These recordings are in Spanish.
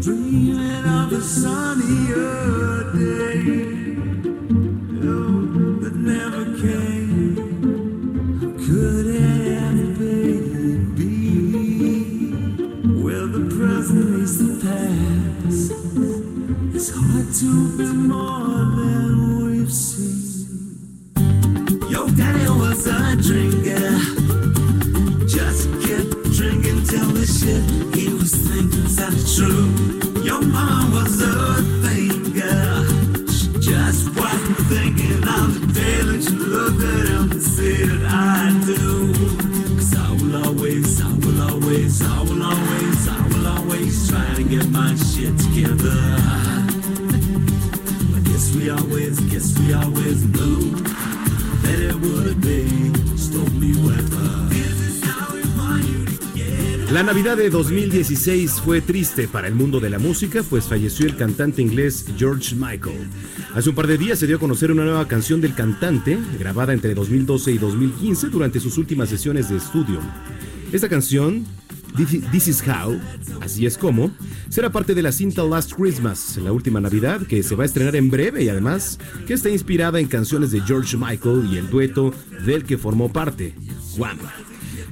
dreaming of a sunnier day. Oh, that never came. Could it ever be? Well, the present is the past. It's hard to be more than we've seen. Your daddy was a drinker. He was thinking sounded true. Your mom was a thinker. She just wasn't thinking of the day that you looked at him and said, I do. La Navidad de 2016 fue triste para el mundo de la música, pues falleció el cantante inglés George Michael. Hace un par de días se dio a conocer una nueva canción del cantante, grabada entre 2012 y 2015 durante sus últimas sesiones de estudio. Esta canción, This Is How, así es como, será parte de la cinta Last Christmas, la última Navidad, que se va a estrenar en breve y además que está inspirada en canciones de George Michael y el dueto del que formó parte, Wham.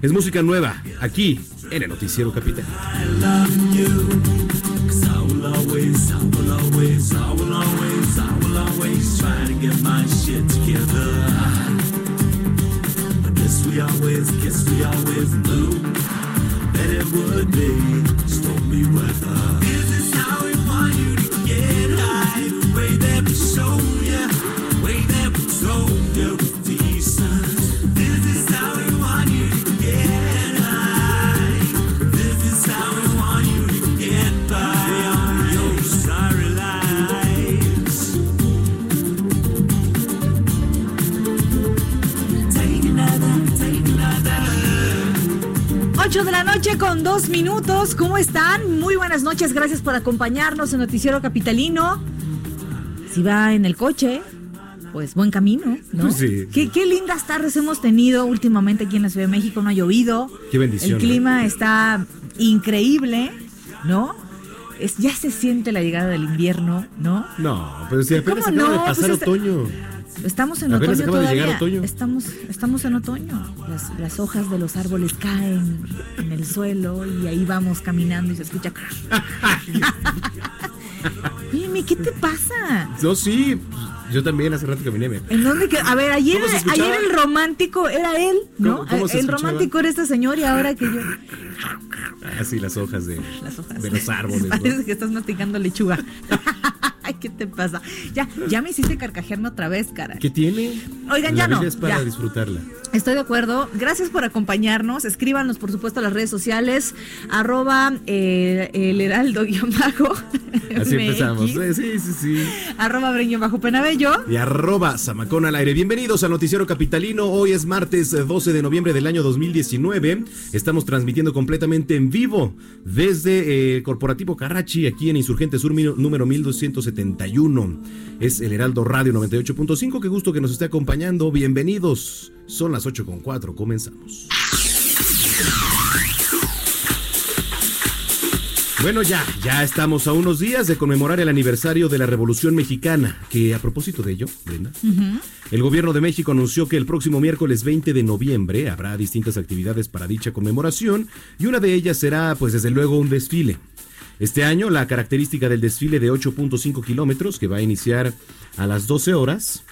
Es música nueva, aquí en el Noticiero Capital. I 8 de la noche con dos minutos. ¿Cómo están? Muy buenas noches. Gracias por acompañarnos en Noticiero Capitalino. Si va en el coche, pues buen camino, ¿no? Sí. Qué, qué lindas tardes hemos tenido últimamente aquí en la Ciudad de México. No ha llovido. Qué bendición, El clima está increíble, ¿no? Es, ya se siente la llegada del invierno, ¿no? No, pero si apenas ¿Cómo acaba no? de pasar Pues otoño. Estamos en Apenas otoño todavía. llegar otoño. Estamos, estamos en otoño. Las, las hojas de los árboles caen en el suelo y ahí vamos caminando y se escucha. Mimi, ¿qué te pasa? No, sí, yo también hace rato caminé. me- ¿En dónde que- A ver, ayer, ayer el romántico era él, ¿no? ¿Cómo- cómo se el escuchaba? romántico era este señor y ahora que yo. Así las hojas de, Las hojas. de los árboles. ¿no? Parece que estás masticando lechuga. ¿qué te pasa? Ya, ya me hiciste carcajearme otra vez, cara. ¿Qué tiene? Oigan, ya no. es para disfrutarla. Estoy de acuerdo. Gracias por acompañarnos. Escríbanos, por supuesto, a las redes sociales. Arroba eh, el heraldo guion bajo. Así empezamos. Eh, sí, sí, sí. Arroba breñón bajo penabello. Y arroba zamacón al aire. Bienvenidos a Noticiero Capitalino. Hoy es martes eh, 12 de noviembre del año 2019. Estamos transmitiendo completamente en vivo desde el Corporativo Carrachi, aquí en Insurgente Sur número 1270 es el Heraldo Radio 98.5. Qué gusto que nos esté acompañando. Bienvenidos. Son las 8.4. Comenzamos. Bueno, ya, ya estamos a unos días de conmemorar el aniversario de la Revolución Mexicana, que a propósito de ello, Brenda, el gobierno de México anunció que el próximo miércoles 20 de noviembre habrá distintas actividades para dicha conmemoración y una de ellas será, pues desde luego, un desfile. Este año, la característica del desfile de 8.5 kilómetros, que va a iniciar a las 12 horas,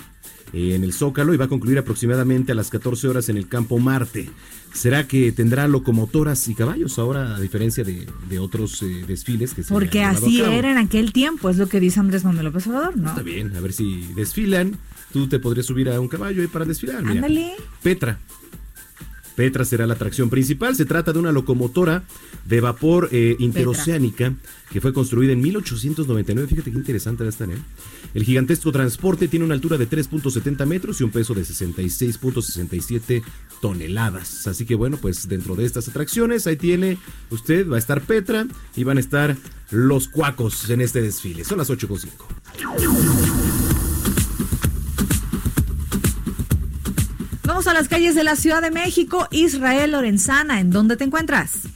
en el Zócalo y va a concluir aproximadamente a las 14 horas en el Campo Marte. ¿Será que tendrá locomotoras y caballos ahora, a diferencia de, de otros eh, desfiles que se Porque han así era en aquel tiempo, es lo que dice Andrés Manuel López Obrador, ¿no? Está bien, a ver si desfilan. Tú te podrías subir a un caballo ahí para desfilar. mira. Ándale. Petra. Petra será la atracción principal. Se trata de una locomotora de vapor eh, interoceánica que fue construida en 1899. Fíjate qué interesante va a estar, ¿eh? El gigantesco transporte tiene una altura de 3.70 metros y un peso de 66.67 toneladas. Así que bueno, pues dentro de estas atracciones, ahí tiene usted, va a estar Petra y van a estar los cuacos en este desfile. Son las 8.5. A las calles de la Ciudad de México. Israel Lorenzana, ¿en dónde te encuentras?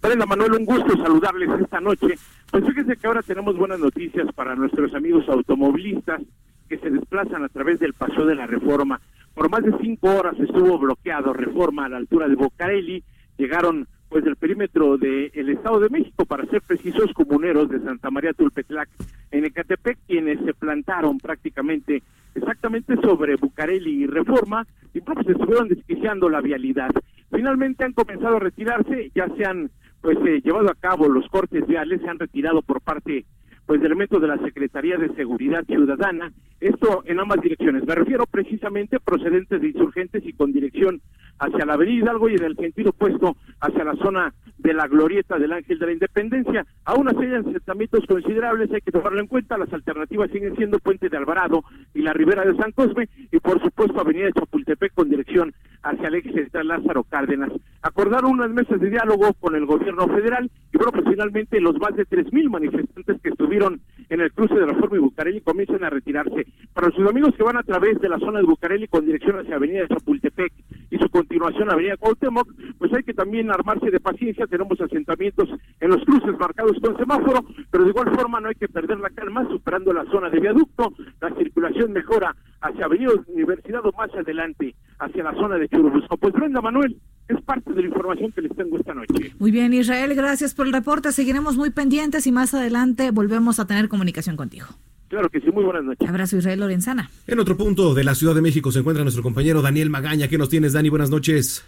Brenda Manuel, un gusto saludarles esta noche. Pues fíjense que ahora tenemos buenas noticias para nuestros amigos automovilistas que se desplazan a través del Paseo de la Reforma. Por más de cinco horas estuvo bloqueado Reforma a la altura de Bocarelli. Llegaron pues del perímetro del Estado de México, para ser precisos, comuneros de Santa María Tulpetlac en Ecatepec, quienes se plantaron prácticamente exactamente sobre Bucareli y Reforma, y pues estuvieron desquiciando la vialidad. Finalmente han comenzado a retirarse, ya se han pues eh, llevado a cabo los cortes viales, se han retirado por parte pues elementos de la Secretaría de Seguridad Ciudadana, esto en ambas direcciones. Me refiero precisamente procedentes de insurgentes y con dirección hacia la Avenida Hidalgo y en el sentido opuesto hacia la zona de la glorieta del Ángel de la Independencia. Aún así hay asentamientos considerables, hay que tomarlo en cuenta, las alternativas siguen siendo Puente de Alvarado y la Ribera de San Cosme y por supuesto Avenida Chapultepec con dirección hacia el eje central Lázaro Cárdenas. Acordaron unas mesas de diálogo con el gobierno federal y bueno, pues finalmente los más de 3.000 manifestantes que estuvieron en el cruce de Reforma y Bucareli comienzan a retirarse. Para sus amigos que van a través de la zona de Bucareli con dirección hacia Avenida Chapultepec y su continuación Avenida Cuauhtémoc, pues hay que también armarse de paciencia, tenemos asentamientos en los cruces marcados con semáforo, pero de igual forma no hay que perder la calma, superando la zona de viaducto, la circulación mejora hacia Avenida Universidad o más adelante, hacia la zona de Churubusco. Pues Brenda Manuel, es parte de la información que les tengo esta noche. Muy bien, Israel, gracias por el reporte. Seguiremos muy pendientes y más adelante volvemos a tener comunicación contigo. Claro que sí, muy buenas noches. Abrazo, Israel Lorenzana. En otro punto de la Ciudad de México se encuentra nuestro compañero Daniel Magaña. ¿Qué nos tienes, Dani? Buenas noches.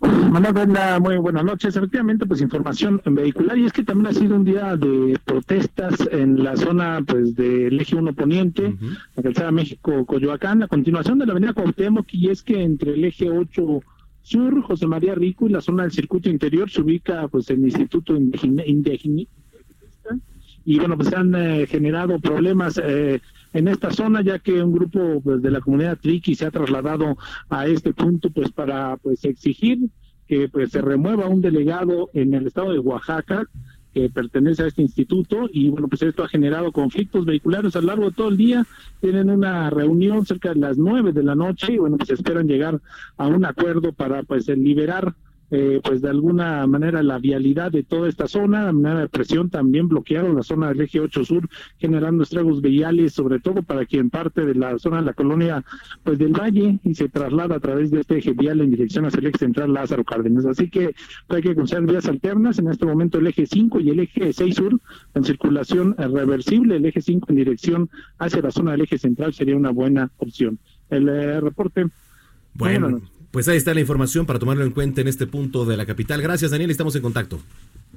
Manuel Brenda, muy buenas noches. Efectivamente, pues información vehicular y es que también ha sido un día de protestas en la zona pues del eje 1 Poniente, la calzada México-Coyoacán, a continuación de la avenida Cuauhtémoc y es que entre el eje 8 Sur, José María Rico y la zona del circuito interior se ubica pues el Instituto Indigine- y bueno, pues se han eh, generado problemas eh, en esta zona, ya que un grupo pues, de la comunidad Triqui se ha trasladado a este punto pues para pues exigir que pues se remueva un delegado en el estado de Oaxaca que pertenece a este instituto y bueno pues esto ha generado conflictos vehiculares a lo largo de todo el día. Tienen una reunión cerca de las nueve de la noche y bueno pues esperan llegar a un acuerdo para pues liberar eh, pues de alguna manera la vialidad de toda esta zona, de manera de presión también bloquearon la zona del eje 8 sur, generando estragos viales, sobre todo para quien parte de la zona de la colonia pues del Valle y se traslada a través de este eje vial en dirección hacia el eje central Lázaro Cárdenas. Así que pues, hay que considerar vías alternas, en este momento el eje 5 y el eje 6 sur en circulación reversible, el eje 5 en dirección hacia la zona del eje central sería una buena opción. El eh, reporte. Bueno. Pues ahí está la información para tomarlo en cuenta en este punto de la capital. Gracias, Daniel. Estamos en contacto.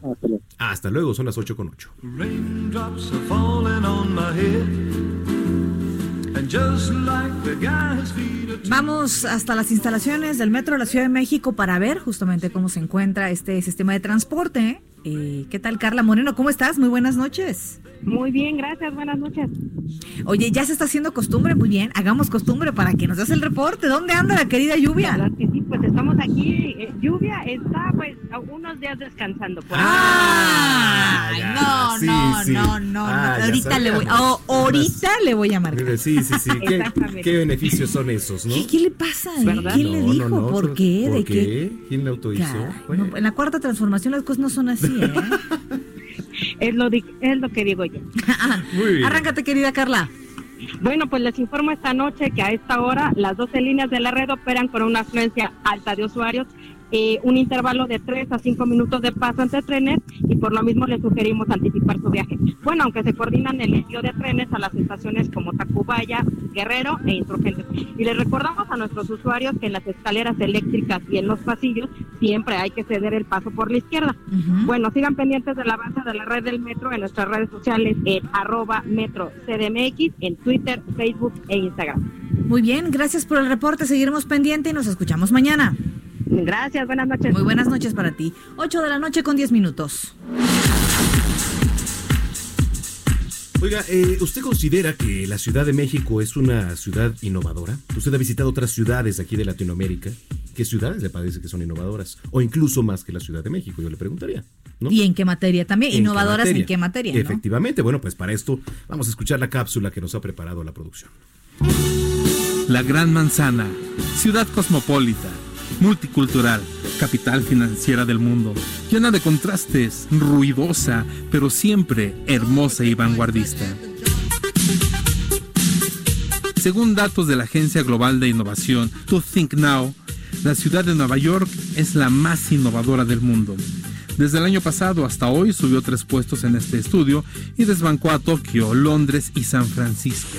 Hasta luego. Hasta luego, son las 8 con 8. Vamos hasta las instalaciones del Metro de la Ciudad de México para ver justamente cómo se encuentra este sistema de transporte. Eh, ¿Qué tal, Carla Moreno? ¿Cómo estás? Muy buenas noches. Muy bien, gracias, buenas noches. Oye, ya se está haciendo costumbre, muy bien. Hagamos costumbre para que nos des el reporte. ¿Dónde anda la querida La lluvia? verdad que sí, pues estamos aquí. eh, lluvia está pues a unos días descansando. Por Ah, ya, no, sí, no, sí. no, no, Ah, no. Ahorita le voy, oh, ahorita le voy a marcar. Sí, sí, sí. ¿Qué, qué beneficios son esos, no? ¿Qué, qué le pasa? ¿Verdad? ¿Quién le dijo? no, no, ¿Por qué? ¿Por ¿De qué? qué? ¿Quién le autorizó? Caray, Bueno. no, en la cuarta transformación las cosas no son así, ¿eh? Es lo, es lo que digo yo. Muy bien. Arráncate, querida Carla. Bueno, pues les informo esta noche que a esta hora las 12 líneas de la red operan con una afluencia alta de usuarios, eh, un intervalo de 3 a 5 minutos de paso entre trenes y por lo mismo les sugerimos anticipar su viaje. Bueno, aunque se coordinan el envío de trenes a las estaciones como Tacubaya, Guerrero e Insurgentes. Y les recordamos a nuestros usuarios que en las escaleras eléctricas y en los pasillos siempre hay que ceder el paso por la izquierda. Bueno, sigan pendientes del avance de la red del metro en nuestras redes sociales en arroba metro CDMX, en Twitter, Facebook e Instagram. Muy bien, gracias por el reporte. Seguiremos pendiente y nos escuchamos mañana. Gracias, buenas noches. Muy buenas noches para ti. 8 de la noche con 10 minutos. Oiga, eh, ¿usted considera que la Ciudad de México es una ciudad innovadora? ¿Usted ha visitado otras ciudades aquí de Latinoamérica? ¿Qué ciudades le parece que son innovadoras? O incluso más que la Ciudad de México, yo le preguntaría. ¿no? ¿Y en qué materia también? ¿En qué Innovadoras materia? en qué materia, ¿no? Efectivamente, bueno, pues para esto vamos a escuchar la cápsula que nos ha preparado la producción. La Gran Manzana, ciudad cosmopolita, multicultural, capital financiera del mundo, llena de contrastes, ruidosa, pero siempre hermosa y vanguardista. Según datos de la Agencia Global de Innovación, To Think Now, la ciudad de Nueva York es la más innovadora del mundo. Desde el año pasado hasta hoy subió tres puestos en este estudio y desbancó a Tokio, Londres y San Francisco.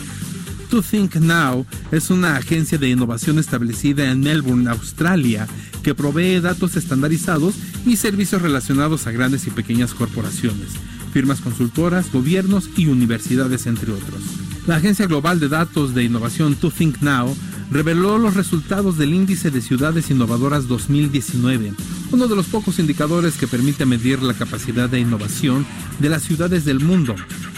To Think Now es una agencia de innovación establecida en Melbourne, Australia, que provee datos estandarizados y servicios relacionados a grandes y pequeñas corporaciones, firmas consultoras, gobiernos y universidades, entre otros. La Agencia Global de Datos de Innovación To Think Now reveló los resultados del Índice de Ciudades Innovadoras 2019, uno de los pocos indicadores que permite medir la capacidad de innovación de las ciudades del mundo.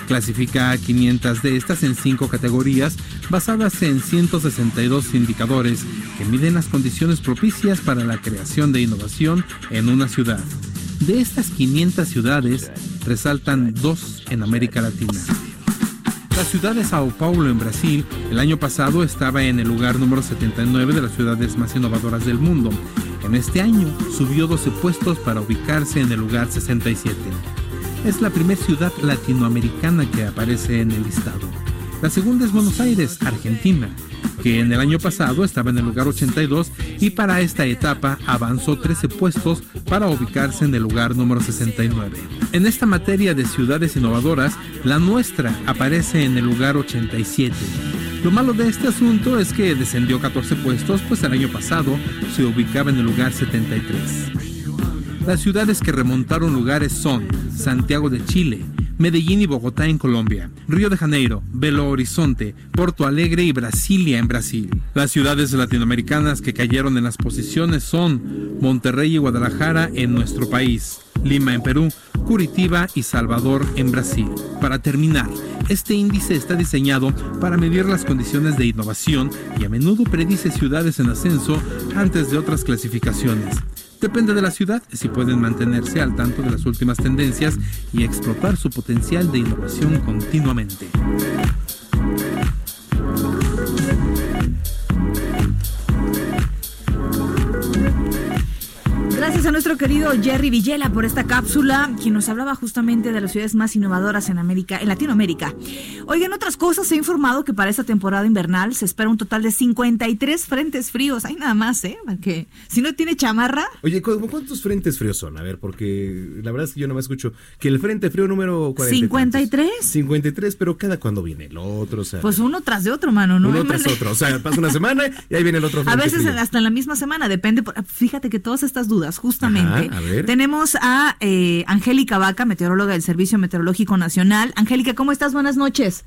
Clasifica a 500 de estas en cinco categorías basadas en 162 indicadores que miden las condiciones propicias para la creación de innovación en una ciudad. De estas 500 ciudades, resaltan dos en América Latina. La ciudad de Sao Paulo en Brasil el año pasado estaba en el lugar número 79 de las ciudades más innovadoras del mundo. En este año subió 12 puestos para ubicarse en el lugar 67. Es la primera ciudad latinoamericana que aparece en el listado. La segunda es Buenos Aires, Argentina, que en el año pasado estaba en el lugar 82 y para esta etapa avanzó 13 puestos para ubicarse en el lugar número 69. En esta materia de ciudades innovadoras, la nuestra aparece en el lugar 87. Lo malo de este asunto es que descendió 14 puestos, pues el año pasado se ubicaba en el lugar 73. Las ciudades que remontaron lugares son Santiago de Chile, Medellín y Bogotá en Colombia, Río de Janeiro, Belo Horizonte, Porto Alegre y Brasilia en Brasil. Las ciudades latinoamericanas que cayeron en las posiciones son Monterrey y Guadalajara en nuestro país, Lima en Perú, Curitiba y Salvador en Brasil. Para terminar, este índice está diseñado para medir las condiciones de innovación y a menudo predice ciudades en ascenso antes de otras clasificaciones. Depende de la ciudad si pueden mantenerse al tanto de las últimas tendencias y explotar su potencial de innovación continuamente. Gracias a nuestro querido Jerry Villela por esta cápsula, quien nos hablaba justamente de las ciudades más innovadoras en América, en Latinoamérica. Oigan, otras cosas, se ha informado que para esta temporada invernal se espera un total de 53 frentes fríos. Hay nada más, ¿eh? Porque si no tiene chamarra, Oye, ¿cu- ¿cuántos frentes fríos son? A ver, porque la verdad es que yo nomás escucho que el frente frío número 40. y tantos. 53. 53, pero cada cuando viene el otro, o sea, pues uno tras de otro, mano, ¿no? uno tras manera. otro. O sea, pasa una semana y ahí viene el otro A frente veces frío. hasta en la misma semana, depende. por- Fíjate que todas estas dudas, justamente, Ajá, a ver. tenemos a eh, Angélica Vaca, meteoróloga del Servicio Meteorológico Nacional. Angélica, ¿cómo estás? Buenas noches.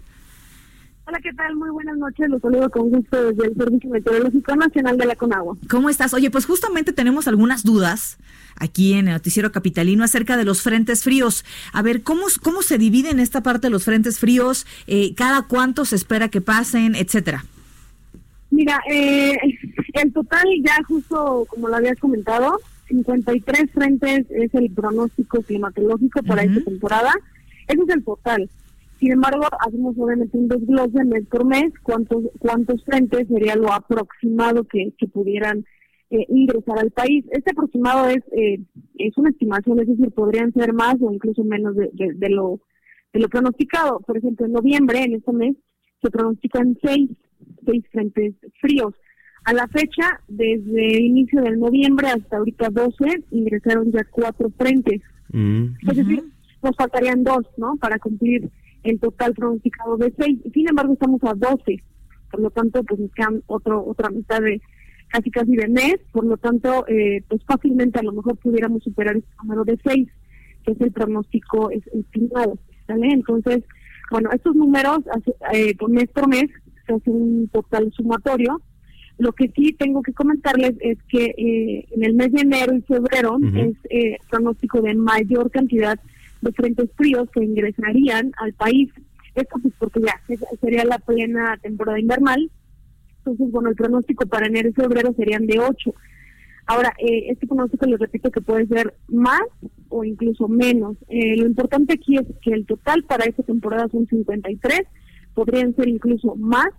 Hola, ¿qué tal? Muy buenas noches. Los saludo con gusto desde el Servicio Meteorológico Nacional de la Conagua. ¿Cómo estás? Oye, pues justamente tenemos algunas dudas aquí en el Noticiero Capitalino acerca de los frentes fríos. A ver, ¿cómo, cómo se divide en esta parte los frentes fríos? Eh, ¿Cada cuánto se espera que pasen, etcétera? Mira, eh, el total ya justo como lo habías comentado, 53 frentes es el pronóstico climatológico para esta temporada. Ese es el total. Sin embargo, hacemos obviamente un desglose mes por mes, cuántos cuántos frentes sería lo aproximado que, que pudieran eh, ingresar al país. Este aproximado es eh, es una estimación, es decir, podrían ser más o incluso menos de, de- de lo de lo pronosticado. Por ejemplo, en noviembre, en este mes, se pronostican seis, seis frentes fríos. A la fecha, desde el inicio del noviembre hasta ahorita 12, ingresaron ya cuatro frentes. Mm. Es decir, nos faltarían dos, ¿no? Para cumplir el total pronosticado de seis. Sin embargo, estamos a 12. Por lo tanto, pues nos quedan otro, otra mitad de casi casi de mes. Por lo tanto, eh, pues fácilmente a lo mejor pudiéramos superar este número de seis, que es el pronóstico es- estimado. ¿Sale? Entonces, bueno, estos números, hace- eh, por mes por mes, se hace un total sumatorio. Lo que sí tengo que comentarles es que eh, en el mes de enero y febrero es eh, pronóstico de mayor cantidad de frentes fríos que ingresarían al país. Esto pues porque ya sería la plena temporada invernal. Entonces, bueno, el pronóstico para enero y febrero serían de 8. Ahora, eh, este pronóstico les repito que puede ser más o incluso menos. Eh, lo importante aquí es que el total para esta temporada son 53, podrían ser incluso más.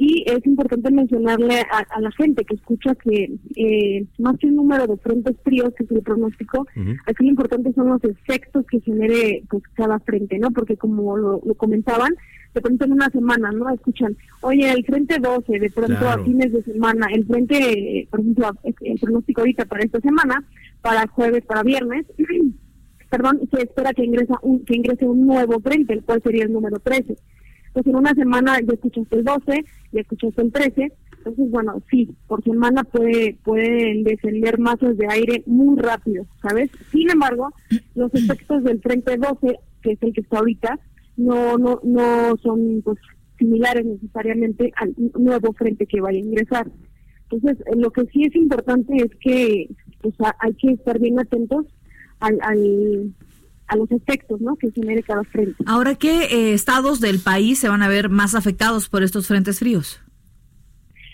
Y es importante mencionarle a, a la gente que escucha que eh, más que un número de frentes fríos, que el pronóstico, aquí lo importante son los efectos que genere pues cada frente, ¿no? Porque como lo, lo comentaban, de pronto en una semana, ¿no? Escuchan, oye, el frente 12, de pronto Claro. a fines de semana, el frente, por ejemplo, el pronóstico ahorita para esta semana, para jueves, para viernes, perdón, se espera que ingresa un, que ingrese un nuevo frente, el cual sería el número 13. Entonces, en una semana ya escuchaste el 12, ya escuchaste el 13. Entonces, bueno, sí, por semana puede pueden descender masas de aire muy rápido, ¿sabes? Sin embargo, los efectos del frente 12, que es el que está ahorita, no no no son pues similares necesariamente al nuevo frente que vaya a ingresar. Entonces, eh, lo que sí es importante es que pues hay que estar bien atentos al, al a los efectos, ¿no? Que genere cada frente. Ahora, ¿qué eh, estados del país se van a ver más afectados por estos frentes fríos?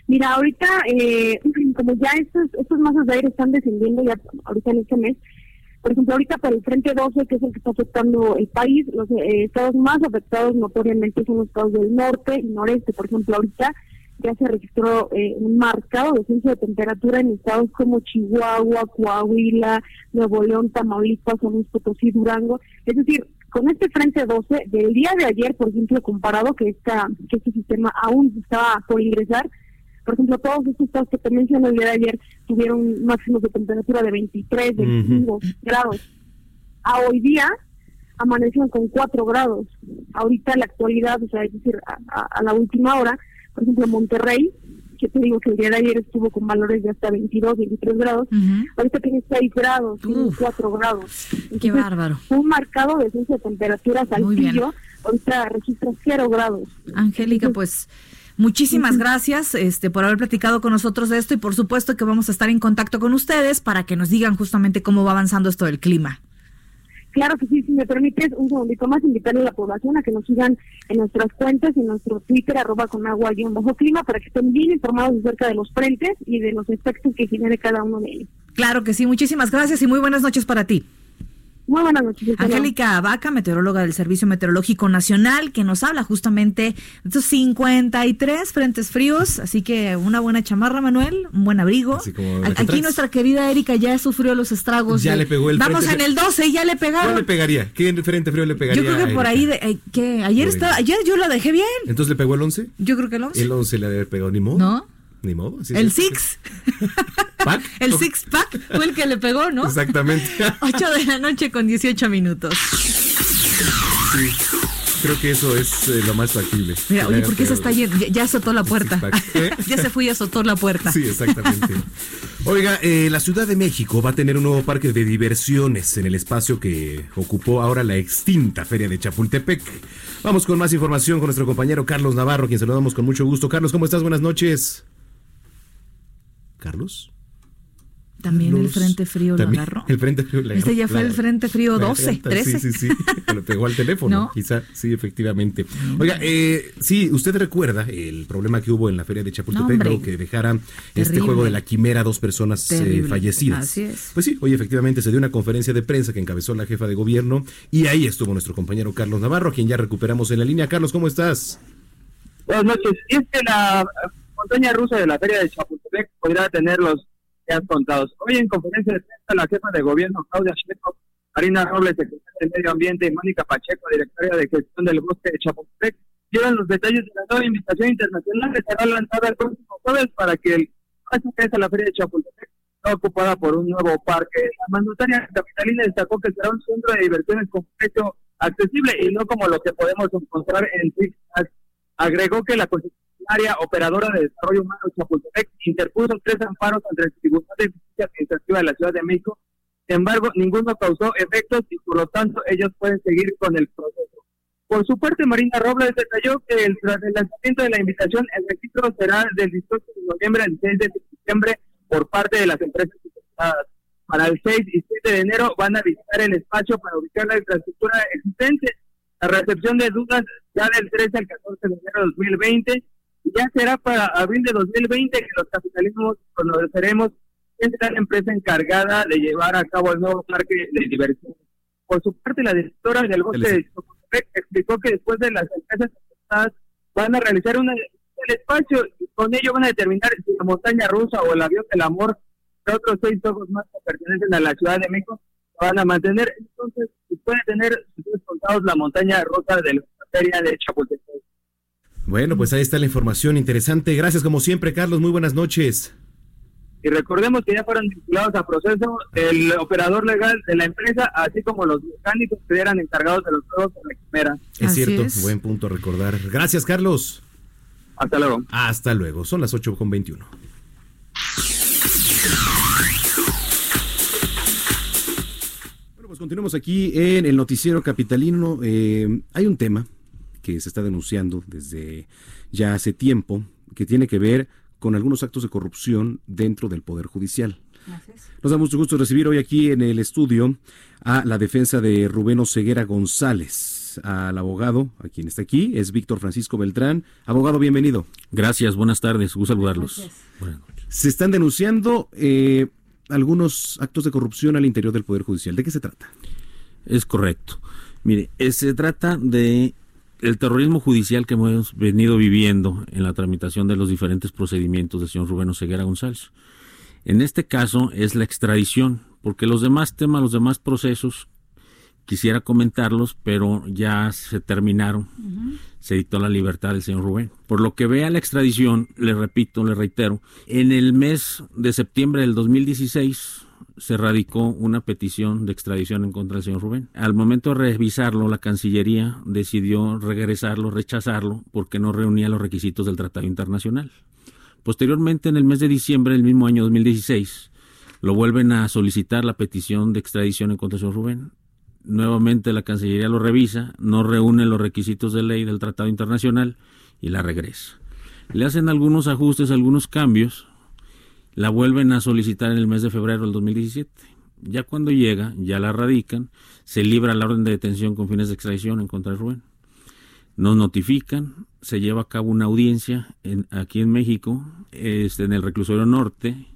Mira, ahorita, eh, como ya estos, estos masas de aire están descendiendo ya ahorita en este mes, por ejemplo, ahorita para el Frente 12, que es el que está afectando el país, los eh, estados más afectados notoriamente son los estados del norte y noreste. Por ejemplo, ahorita ya se registró eh, un marcado descenso de temperatura en estados como Chihuahua, Coahuila, Nuevo León, Tamaulipas, San Luis Potosí, Durango. Es decir, con este Frente 12, del día de ayer, por ejemplo, comparado que, esta, que este sistema aún estaba por ingresar, por ejemplo, todos estos estados que te mencioné el día de ayer tuvieron máximos de temperatura de 23, 25 grados. A hoy día amanecieron con 4 grados. Ahorita en la actualidad, o sea, es decir, a, a- a la última hora, ejemplo, Monterrey, que te digo que el día de ayer estuvo con valores de hasta 22, 23 grados, ahorita tiene 6 grados, tiene 4 grados. Qué bárbaro. Un marcado descenso de temperatura Muy bien. Saltillo, ahorita registra 0 grados. Angélica, pues muchísimas gracias este, por haber platicado con nosotros de esto y por supuesto que vamos a estar en contacto con ustedes para que nos digan justamente cómo va avanzando esto del clima. Claro que sí, si me permites un segundito más, invitarle a la población a que nos sigan en nuestras cuentas, en nuestro Twitter, arroba con agua guion bajo clima, para que estén bien informados acerca de los frentes y de los efectos que genere cada uno de ellos. Claro que sí, muchísimas gracias y muy buenas noches para ti. Muy buenas noches. Angélica Vaca, meteoróloga del Servicio Meteorológico Nacional, que nos habla justamente de estos 53 frentes fríos, así que una buena chamarra, Manuel, un buen abrigo. la Aquí traes. nuestra querida Erika ya sufrió los estragos. Ya de- le pegó el Vamos frente en el 12 y ya le ¿Cuál pegaron. le pegaría? ¿Qué frente frío le pegaría? Yo creo que por ahí, de, eh, que ayer Bueno. estaba, ayer yo lo dejé bien. ¿Entonces le pegó el 11? Yo creo que el 11. El 11 le había pegado, ni modo. ¿No? Ni modo. El. Six. ¿Pack? El Six Pack fue el que le pegó, ¿no? Exactamente. 8 de la noche con 18 minutos. Sí. Creo que eso es eh, lo más factible. Mira, oye, le ¿por qué se está yendo? Ya, ya azotó la puerta. Six-pack. ya se fue y azotó la puerta. Sí, exactamente. Oiga, eh, la Ciudad de México va a tener un nuevo parque de diversiones en el espacio que ocupó ahora la extinta Feria de Chapultepec. Vamos con más información con nuestro compañero Carlos Navarro, quien saludamos con mucho gusto. Carlos, ¿cómo estás? Buenas noches. ¿Carlos? También el. Frente Frío lo También agarró. El Frente Frío le Este ya fue la- el Frente Frío la 12, garganta. 13. Sí, sí, sí. Le pegó al teléfono, ¿No? quizá. Sí, efectivamente. Oiga, eh, sí, usted recuerda el problema que hubo en la feria de Chapultepec, No, que dejara este juego de la quimera dos personas eh, fallecidas. Así es. Pues sí, hoy efectivamente se dio una conferencia de prensa que encabezó la jefa de gobierno y ahí estuvo nuestro compañero Carlos Navarro, a quien ya recuperamos en la línea. Carlos, ¿cómo estás? Buenas noches. Es que la montaña rusa de la Feria de Chapultepec podrá tener los sean contados. Hoy en conferencia de prensa, la jefa de gobierno, Claudia Sheinbaum, Marina Robles, secretaria de Medio Ambiente, y Mónica Pacheco, directora de gestión del bosque de Chapultepec, dieron los detalles de la nueva invitación internacional que será lanzada el próximo jueves para que el paso que es a la feria de Chapultepec está ocupada por un nuevo parque. La mandataria capitalina destacó que será un centro de diversiones con precio accesible y no como lo que podemos encontrar en Six. Agregó que la concesionaria operadora de desarrollo humano Chapultepec interpuso tres amparos ante el Tribunal de Justicia Administrativa de la Ciudad de México. Sin embargo, ninguno causó efectos y por lo tanto ellos pueden seguir con el proceso. Por su parte, Marina Robles detalló que tras el lanzamiento de la invitación, el registro será del 18 de noviembre al 6 de septiembre por parte de las empresas interesadas. Para el 6 y 7 de enero van a visitar el espacio para ubicar la infraestructura existente. La recepción de dudas ya del 13 al 14 de enero de 2020 y ya será para abril de 2020 que los capitalismos conoceremos quién será la empresa encargada de llevar a cabo el nuevo parque de diversión. Por su parte, la directora del bosque de Chapultepec explicó que después de las empresas van a realizar una el espacio y con ello van a determinar si la montaña rusa o el avión del amor de otros seis ojos más que pertenecen a la Ciudad de México van a mantener. Entonces, se puede tener sus contados la montaña rusa de la feria de Chapultepec. Bueno, pues ahí está la información interesante. Gracias como siempre, Carlos. Muy buenas noches. Y recordemos que ya fueron vinculados a proceso el operador legal de la empresa, así como los mecánicos que eran encargados de los juegos de la quimera. Es cierto, buen punto a recordar. Gracias, Carlos. Hasta luego. Hasta luego. Son las 8 con 21. Bueno, pues continuamos aquí en el noticiero capitalino. Eh, hay un tema que se está denunciando desde ya hace tiempo que tiene que ver con algunos actos de corrupción dentro del Poder Judicial. Nos da mucho gusto recibir hoy aquí en el estudio a la defensa de Rubén Oseguera González, al abogado, a quien está aquí, es Víctor Francisco Beltrán. Abogado, bienvenido. Gracias, buenas tardes, gusto saludarlos. Se están denunciando eh, algunos actos de corrupción al interior del Poder Judicial. ¿De qué se trata? Es correcto. Mire, eh, se trata de el terrorismo judicial que hemos venido viviendo en la tramitación de los diferentes procedimientos del señor Rubén Oseguera González. En este caso es la extradición, porque los demás temas, los demás procesos, quisiera comentarlos, pero ya se terminaron. Se dictó la libertad del señor Rubén. Por lo que vea la extradición, le repito, le reitero, en el mes de septiembre del 2016 se radicó una petición de extradición en contra del señor Rubén. Al momento de revisarlo, la Cancillería decidió regresarlo, rechazarlo, porque no reunía los requisitos del Tratado Internacional. Posteriormente, en el mes de diciembre del mismo año 2016, lo vuelven a solicitar la petición de extradición en contra del señor Rubén. Nuevamente la Cancillería lo revisa, no reúne los requisitos de ley del Tratado Internacional y la regresa. Le hacen algunos ajustes, algunos cambios, la vuelven a solicitar en el mes de febrero del 2017. Ya cuando llega, ya la radican, se libra la orden de detención con fines de extradición en contra de Rubén. Nos notifican, se lleva a cabo una audiencia en, aquí en México, este, en el reclusorio norte.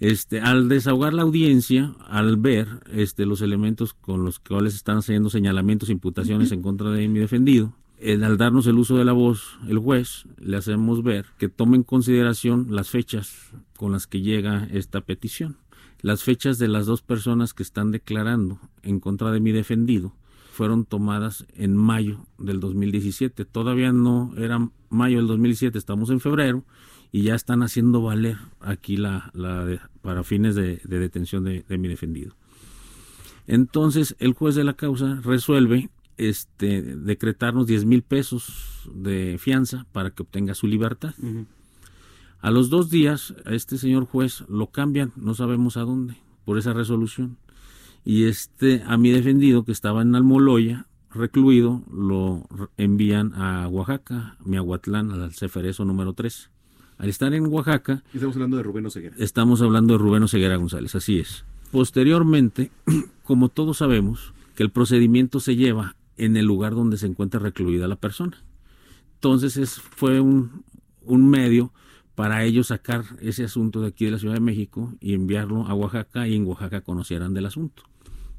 Este, al desahogar la audiencia, al ver este, los elementos con los cuales están haciendo señalamientos, imputaciones en contra de mi defendido, al darnos el uso de la voz, el juez, le hacemos ver que tome en consideración las fechas con las que llega esta petición. Las fechas de las dos personas que están declarando en contra de mi defendido fueron tomadas en mayo del 2017. Todavía no era mayo del 2017, estamos en febrero y ya están haciendo valer aquí la, para fines de, de detención de, de mi defendido. Entonces el juez de la causa resuelve este, decretarnos 10 mil pesos de fianza para que obtenga su libertad. A los dos días, a este señor juez lo cambian, no sabemos a dónde, por esa resolución. Y este, a mi defendido, que estaba en Almoloya, recluido, lo envían a Oaxaca, Miahuatlán, al Ceferezo número 3. Al estar en Oaxaca, Estamos hablando de Rubén Oseguera. Estamos hablando de Rubén Oseguera González, así es. Posteriormente, como todos sabemos, que el procedimiento se lleva en el lugar donde se encuentra recluida la persona. Entonces es, fue un, un medio para ellos sacar ese asunto de aquí de la Ciudad de México y enviarlo a Oaxaca y en Oaxaca conocieran del asunto.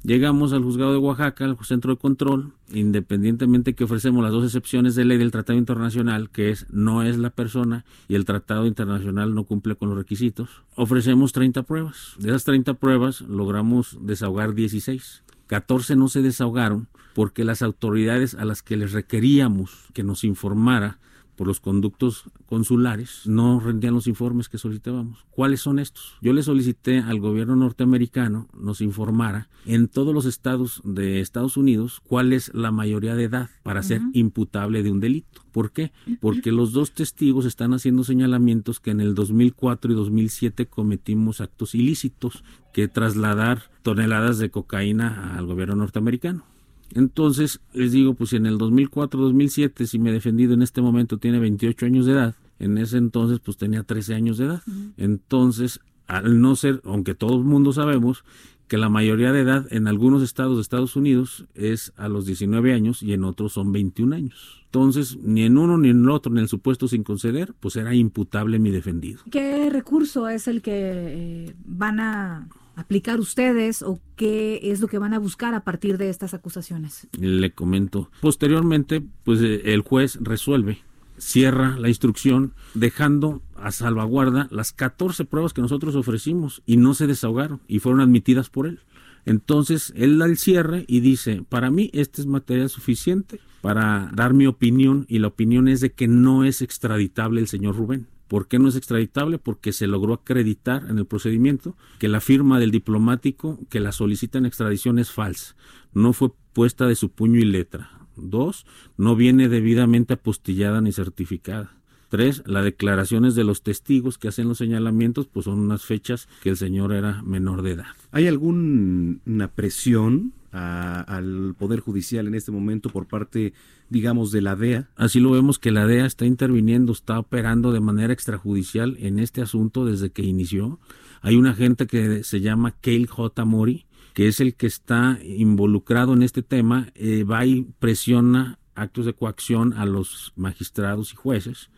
Llegamos al juzgado de Oaxaca, al centro de control, independientemente que ofrecemos las dos excepciones de ley del Tratado Internacional, que es no es la persona y el Tratado Internacional no cumple con los requisitos, ofrecemos 30 pruebas. De esas 30 pruebas logramos desahogar 16. 14 no se desahogaron porque las autoridades a las que les requeríamos que nos informara por los conductos consulares no rendían los informes que solicitábamos. ¿Cuáles son estos? Yo le solicité al gobierno norteamericano nos informara en todos los estados de Estados Unidos cuál es la mayoría de edad para ser imputable de un delito. ¿Por qué? Porque los dos testigos están haciendo señalamientos que en el 2004 y 2007 cometimos actos ilícitos que trasladar toneladas de cocaína al gobierno norteamericano. Entonces, les digo, pues en el 2004-2007, si me he defendido en este momento tiene 28 años de edad, en ese entonces pues tenía 13 años de edad. Entonces, al no ser, aunque todo el mundo sabemos que la mayoría de edad en algunos estados de Estados Unidos es a los 19 años y en otros son 21 años. Entonces, ni en uno ni en el otro, en el supuesto sin conceder, pues era imputable mi defendido. ¿Qué recurso es el que eh, van a aplicar ustedes o qué es lo que van a buscar a partir de estas acusaciones? Le comento. Posteriormente, pues eh, el juez resuelve, cierra la instrucción, dejando a salvaguarda las 14 pruebas que nosotros ofrecimos y no se desahogaron y fueron admitidas por él. Entonces, él da el cierre y dice, para mí este es material suficiente para dar mi opinión y la opinión es de que no es extraditable el señor Rubén. ¿Por qué no es extraditable? Porque se logró acreditar en el procedimiento que la firma del diplomático que la solicita en extradición es falsa. No fue puesta de su puño y letra. Dos, no viene debidamente apostillada ni certificada. Tres, las declaraciones de los testigos que hacen los señalamientos, pues son unas fechas que el señor era menor de edad. ¿Hay alguna presión a- al Poder Judicial en este momento por parte, digamos, de la DEA? Así lo vemos que la DEA está interviniendo, está operando de manera extrajudicial en este asunto desde que inició. Hay un agente que se llama Cale J. Mori, que es el que está involucrado en este tema, eh, va y presiona actos de coacción a los magistrados y jueces.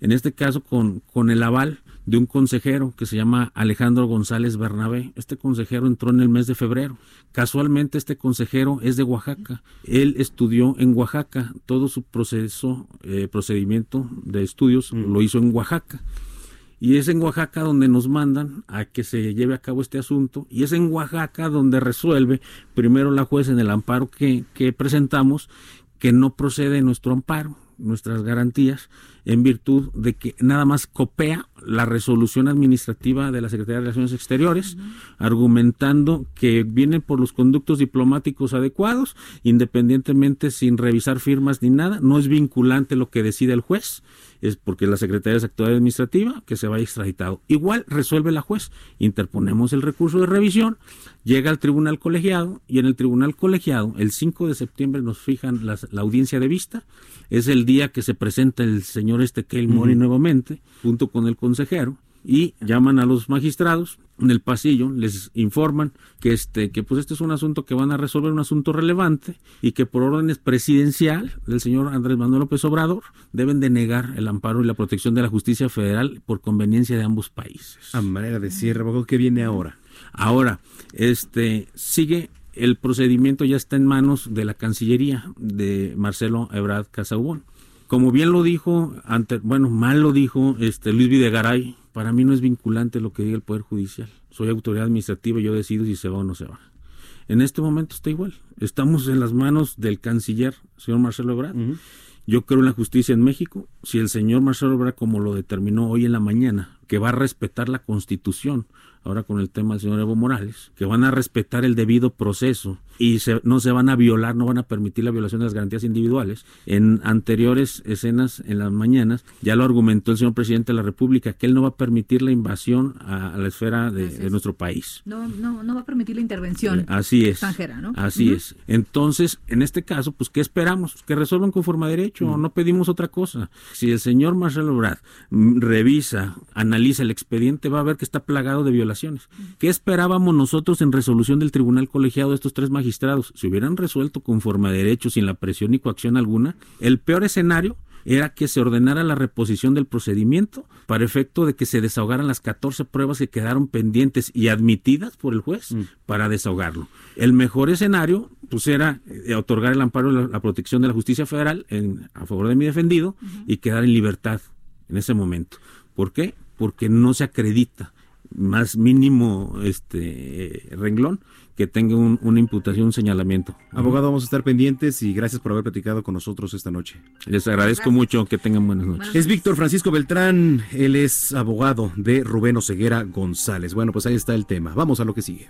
En este caso, con, con el aval de un consejero que se llama Alejandro González Bernabé. Este consejero entró en el mes de febrero. Casualmente este consejero es de Oaxaca. Él estudió en Oaxaca. Todo su proceso, eh, procedimiento de estudios lo hizo en Oaxaca. Y es en Oaxaca donde nos mandan a que se lleve a cabo este asunto. Y es en Oaxaca donde resuelve primero la juez en el amparo que, que presentamos que no procede nuestro amparo, nuestras garantías, en virtud de que nada más copia la resolución administrativa de la Secretaría de Relaciones Exteriores, argumentando que viene por los conductos diplomáticos adecuados, independientemente sin revisar firmas ni nada, no es vinculante lo que decide el juez, es porque la Secretaría de Secretaría Administrativa que se vaya extraditado. Igual resuelve la juez, interponemos el recurso de revisión, llega al tribunal colegiado y en el tribunal colegiado el 5 de septiembre nos fijan las- la audiencia de vista, es el día que se presenta el señor este Mori nuevamente, junto con el consejero, y llaman a los magistrados en el pasillo, les informan que este, que pues este es un asunto que van a resolver, un asunto relevante, y que por órdenes presidencial del señor Andrés Manuel López Obrador deben de negar el amparo y la protección de la justicia federal por conveniencia de ambos países. A manera de cierre, ¿qué viene ahora? Ahora, este sigue el procedimiento ya está en manos de la Cancillería de Marcelo Ebrard Casaubon. Como bien lo dijo, ante, bueno, mal lo dijo este Luis Videgaray, para mí no es vinculante lo que diga el Poder Judicial. Soy autoridad administrativa y yo decido si se va o no se va. En este momento está igual. Estamos en las manos del canciller, señor Marcelo Ebrard. Yo creo en la justicia en México. Si el señor Marcelo Ebrard, como lo determinó hoy en la mañana, que va a respetar la Constitución, ahora con el tema del señor Evo Morales, que van a respetar el debido proceso y se- no se van a violar, no van a permitir la violación de las garantías individuales. En anteriores escenas, en las mañanas, ya lo argumentó el señor presidente de la República, que él no va a permitir la invasión a, a la esfera de, de nuestro país. No, no, no va a permitir la intervención Así es. extranjera, ¿no? Así es. Entonces, en este caso, pues, ¿qué esperamos? Que resuelvan conforme a derecho, no pedimos otra cosa. Si el señor Marcelo Brad mm, revisa, analiza el expediente, va a ver que está plagado de violaciones. ¿Qué esperábamos nosotros en resolución del tribunal colegiado de estos tres magistrados? Si hubieran resuelto conforme a derecho, sin la presión ni coacción alguna, el peor escenario era que se ordenara la reposición del procedimiento para efecto de que se desahogaran las 14 pruebas que quedaron pendientes y admitidas por el juez para desahogarlo. El mejor escenario pues era eh, otorgar el amparo, la, la protección de la justicia federal en, a favor de mi defendido y quedar en libertad en ese momento. ¿Por qué? Porque no se acredita más mínimo este eh, renglón que tenga un- una imputación, un señalamiento. Abogado, vamos a estar pendientes y gracias por haber platicado con nosotros esta noche. Les agradezco mucho que tengan buenas noches. Es Víctor Francisco Beltrán, él es abogado de Rubén Oseguera González. Bueno, pues ahí está el tema. Vamos a lo que sigue.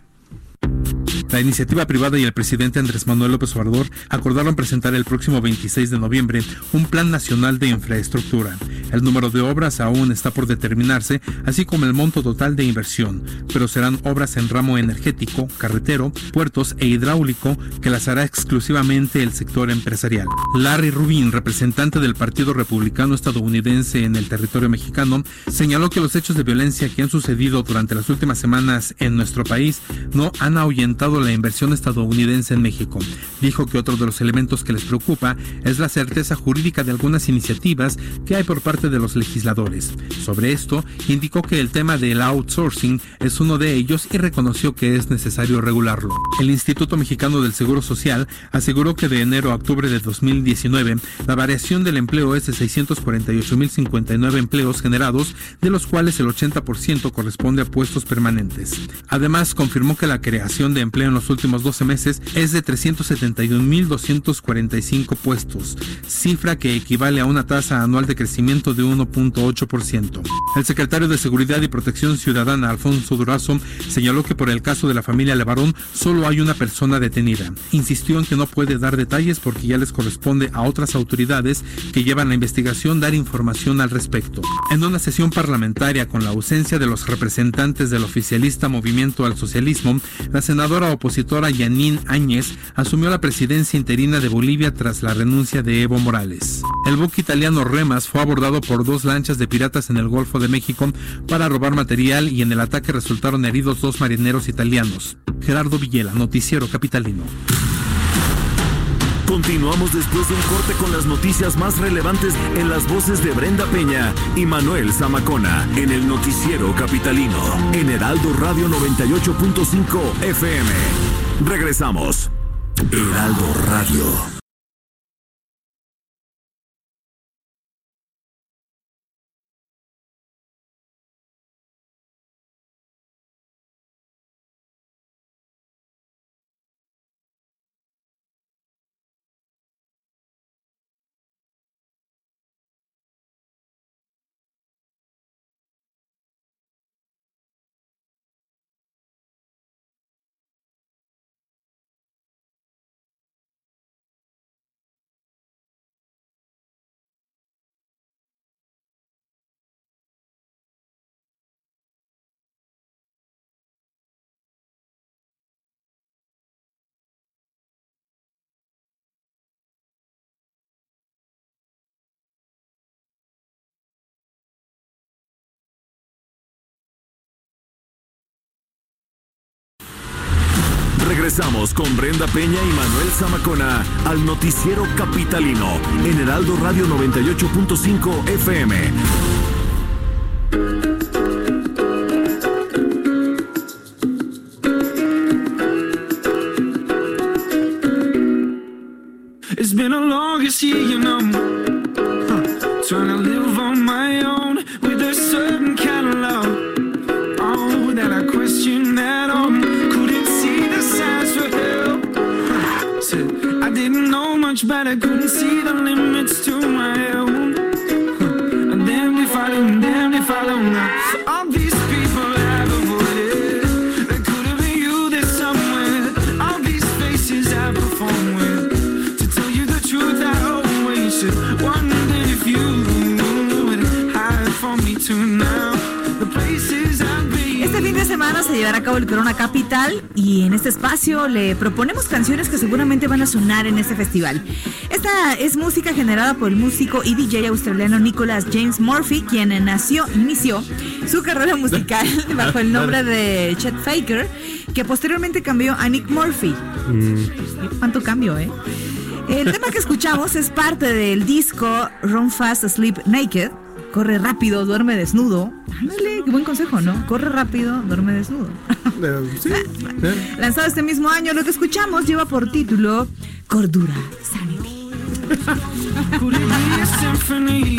La iniciativa privada y el presidente Andrés Manuel López Obrador acordaron presentar el próximo 26 de noviembre un plan nacional de infraestructura. El número de obras aún está por determinarse, así como el monto total de inversión, pero serán obras en ramo energético, carretero, puertos e hidráulico que las hará exclusivamente el sector empresarial. Larry Rubin, representante del Partido Republicano estadounidense en el territorio mexicano, señaló que los hechos de violencia que han sucedido durante las últimas semanas en nuestro país no han ahuyentado la inversión estadounidense en México. Dijo que otro de los elementos que les preocupa es la certeza jurídica de algunas iniciativas que hay por parte de los legisladores. Sobre esto, indicó que el tema del outsourcing es uno de ellos y reconoció que es necesario regularlo. El Instituto Mexicano del Seguro Social aseguró que de enero a octubre de 2019 la variación del empleo es de 648.059 empleos generados, de los cuales el 80% corresponde a puestos permanentes. Además, confirmó que la creación de empleo en los últimos 12 meses es de 371.245 puestos, cifra que equivale a una tasa anual de crecimiento de 1.8%. El secretario de Seguridad y Protección Ciudadana, Alfonso Durazo, señaló que por el caso de la familia Levarón solo hay una persona detenida. Insistió en que no puede dar detalles porque ya les corresponde a otras autoridades que llevan la investigación dar información al respecto. En una sesión parlamentaria con la ausencia de los representantes del oficialista Movimiento al Socialismo, la senadora opositora Yanín Áñez asumió la presidencia interina de Bolivia tras la renuncia de Evo Morales. El buque italiano Remas fue abordado por dos lanchas de piratas en el Golfo de México para robar material y en el ataque resultaron heridos dos marineros italianos. Gerardo Villela, Noticiero Capitalino. Continuamos después de un corte con las noticias más relevantes en las voces de Brenda Peña y Manuel Zamacona en el noticiero capitalino en Heraldo Radio 98.5 FM. Regresamos. Heraldo Radio. Regresamos con Brenda Peña y Manuel Zamacona al noticiero capitalino en Heraldo Radio 98.5 FM. It's been a longest year, you know. Huh. Trying to live on my own with a certain kind of love. Oh, that I question much better, couldn't see the limits to my own. Huh. And then we follow, and then we follow now. So all these people I've avoided, there could have been you there somewhere. All these faces I perform with. To tell you the truth, I always should wondered if you would hide from me too now. The places I've been. Este fin de semana se llevará a cabo el Corona Capital y en este espacio le proponemos canciones que seguramente van a sonar en este festival. Esta es música generada por el músico y DJ australiano Nicholas James Murphy, quien nació, inició su carrera musical bajo el nombre de Chet Faker, que posteriormente cambió a Nick Murphy. ¿Cuánto cambio, eh? El tema que escuchamos es parte del disco Run Fast, Sleep Naked. Corre rápido, duerme desnudo. Ándale, qué buen consejo, ¿no? Corre rápido, duerme desnudo. Eh, sí. eh. Lanzado este mismo año, lo que escuchamos lleva por título Cordura, Sanity. Could it be a symphony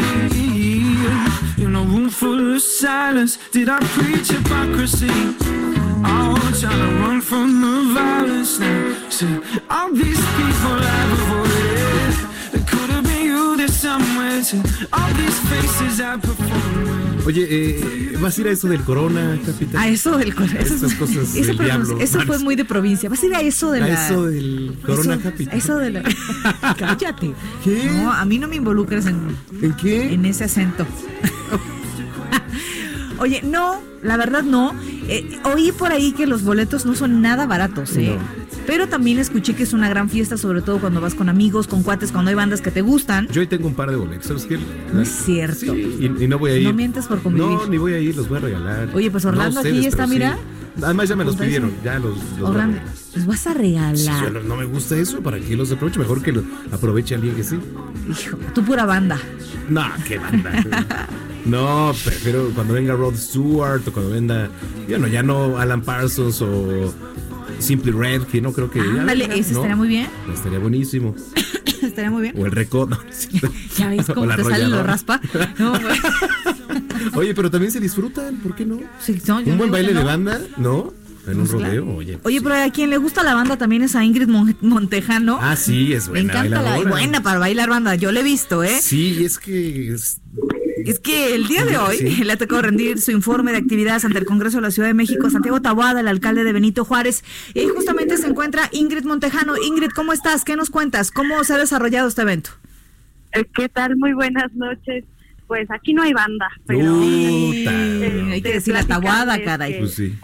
in a room full of silence? Did I preach hypocrisy? Trying to run from the violence now. See, all these people I've avoided. It could have been you there somewhere. To all these faces I perform with. Oye, eh, ¿vas a ir a eso del corona, capitán? A eso del cor- eso, Estas cosas eso, del pero diablo. eso fue muy de provincia. Vas a ir a eso de A la. eso del corona, eso, capitán. Eso de la. Cállate. ¿Qué? No, a mí no me involucres en, ¿En qué? en ese acento. Oye, no, la verdad no. Eh, oí por ahí que los boletos no son nada baratos, ¿eh? Pero también escuché que es una gran fiesta, sobre todo cuando vas con amigos, con cuates, cuando hay bandas que te gustan. Yo ahí tengo un par de boletos, ¿sabes qué? No es cierto. Sí, y, y no voy a ir. No mientas por convivir. No, ni voy a ir, los voy a regalar. Oye, pues Orlando No aquí ustedes, está, sí. mira. Además ya me los pidieron, ya los, los Orlando, los vas a Sí, regalar. yo no, no me gusta eso, ¿para qué los aprovecho? Mejor que lo aproveche alguien que sí. Hijo, tú pura banda. No, qué banda. no, prefiero cuando venga Rod Stewart o cuando venga, bueno, ya no Alan Parsons o Simply Red, que no creo que. venga, ese ¿no? estaría muy bien. Estaría buenísimo. Estaría muy bien. O el Recodo. Ya ves cómo te sale lo raspa. No. Oye, pero también se disfrutan, ¿por qué no? Sí, no, Un buen baile de banda, ¿no? En un Pues claro. rodeo, oye. Oye, pero a quien le gusta la banda también es a Ingrid Mon- Montejano. Ah, sí, es Me buena. encanta la bailadora. buena para bailar banda. Yo la he visto, ¿eh? Sí, es que. es- Es que el día de hoy Sí. le ha tocado rendir su informe de actividades ante el Congreso de la Ciudad de México, Santiago Taboada, el alcalde de Benito Juárez. Y justamente se encuentra Ingrid Montejano. Ingrid, ¿cómo estás? ¿Qué nos cuentas? ¿Cómo se ha desarrollado este evento? Eh, ¿Qué tal? Muy buenas noches. Pues aquí no hay banda, pero eh, Hay que de decir la tabuada, caray. Pues sí.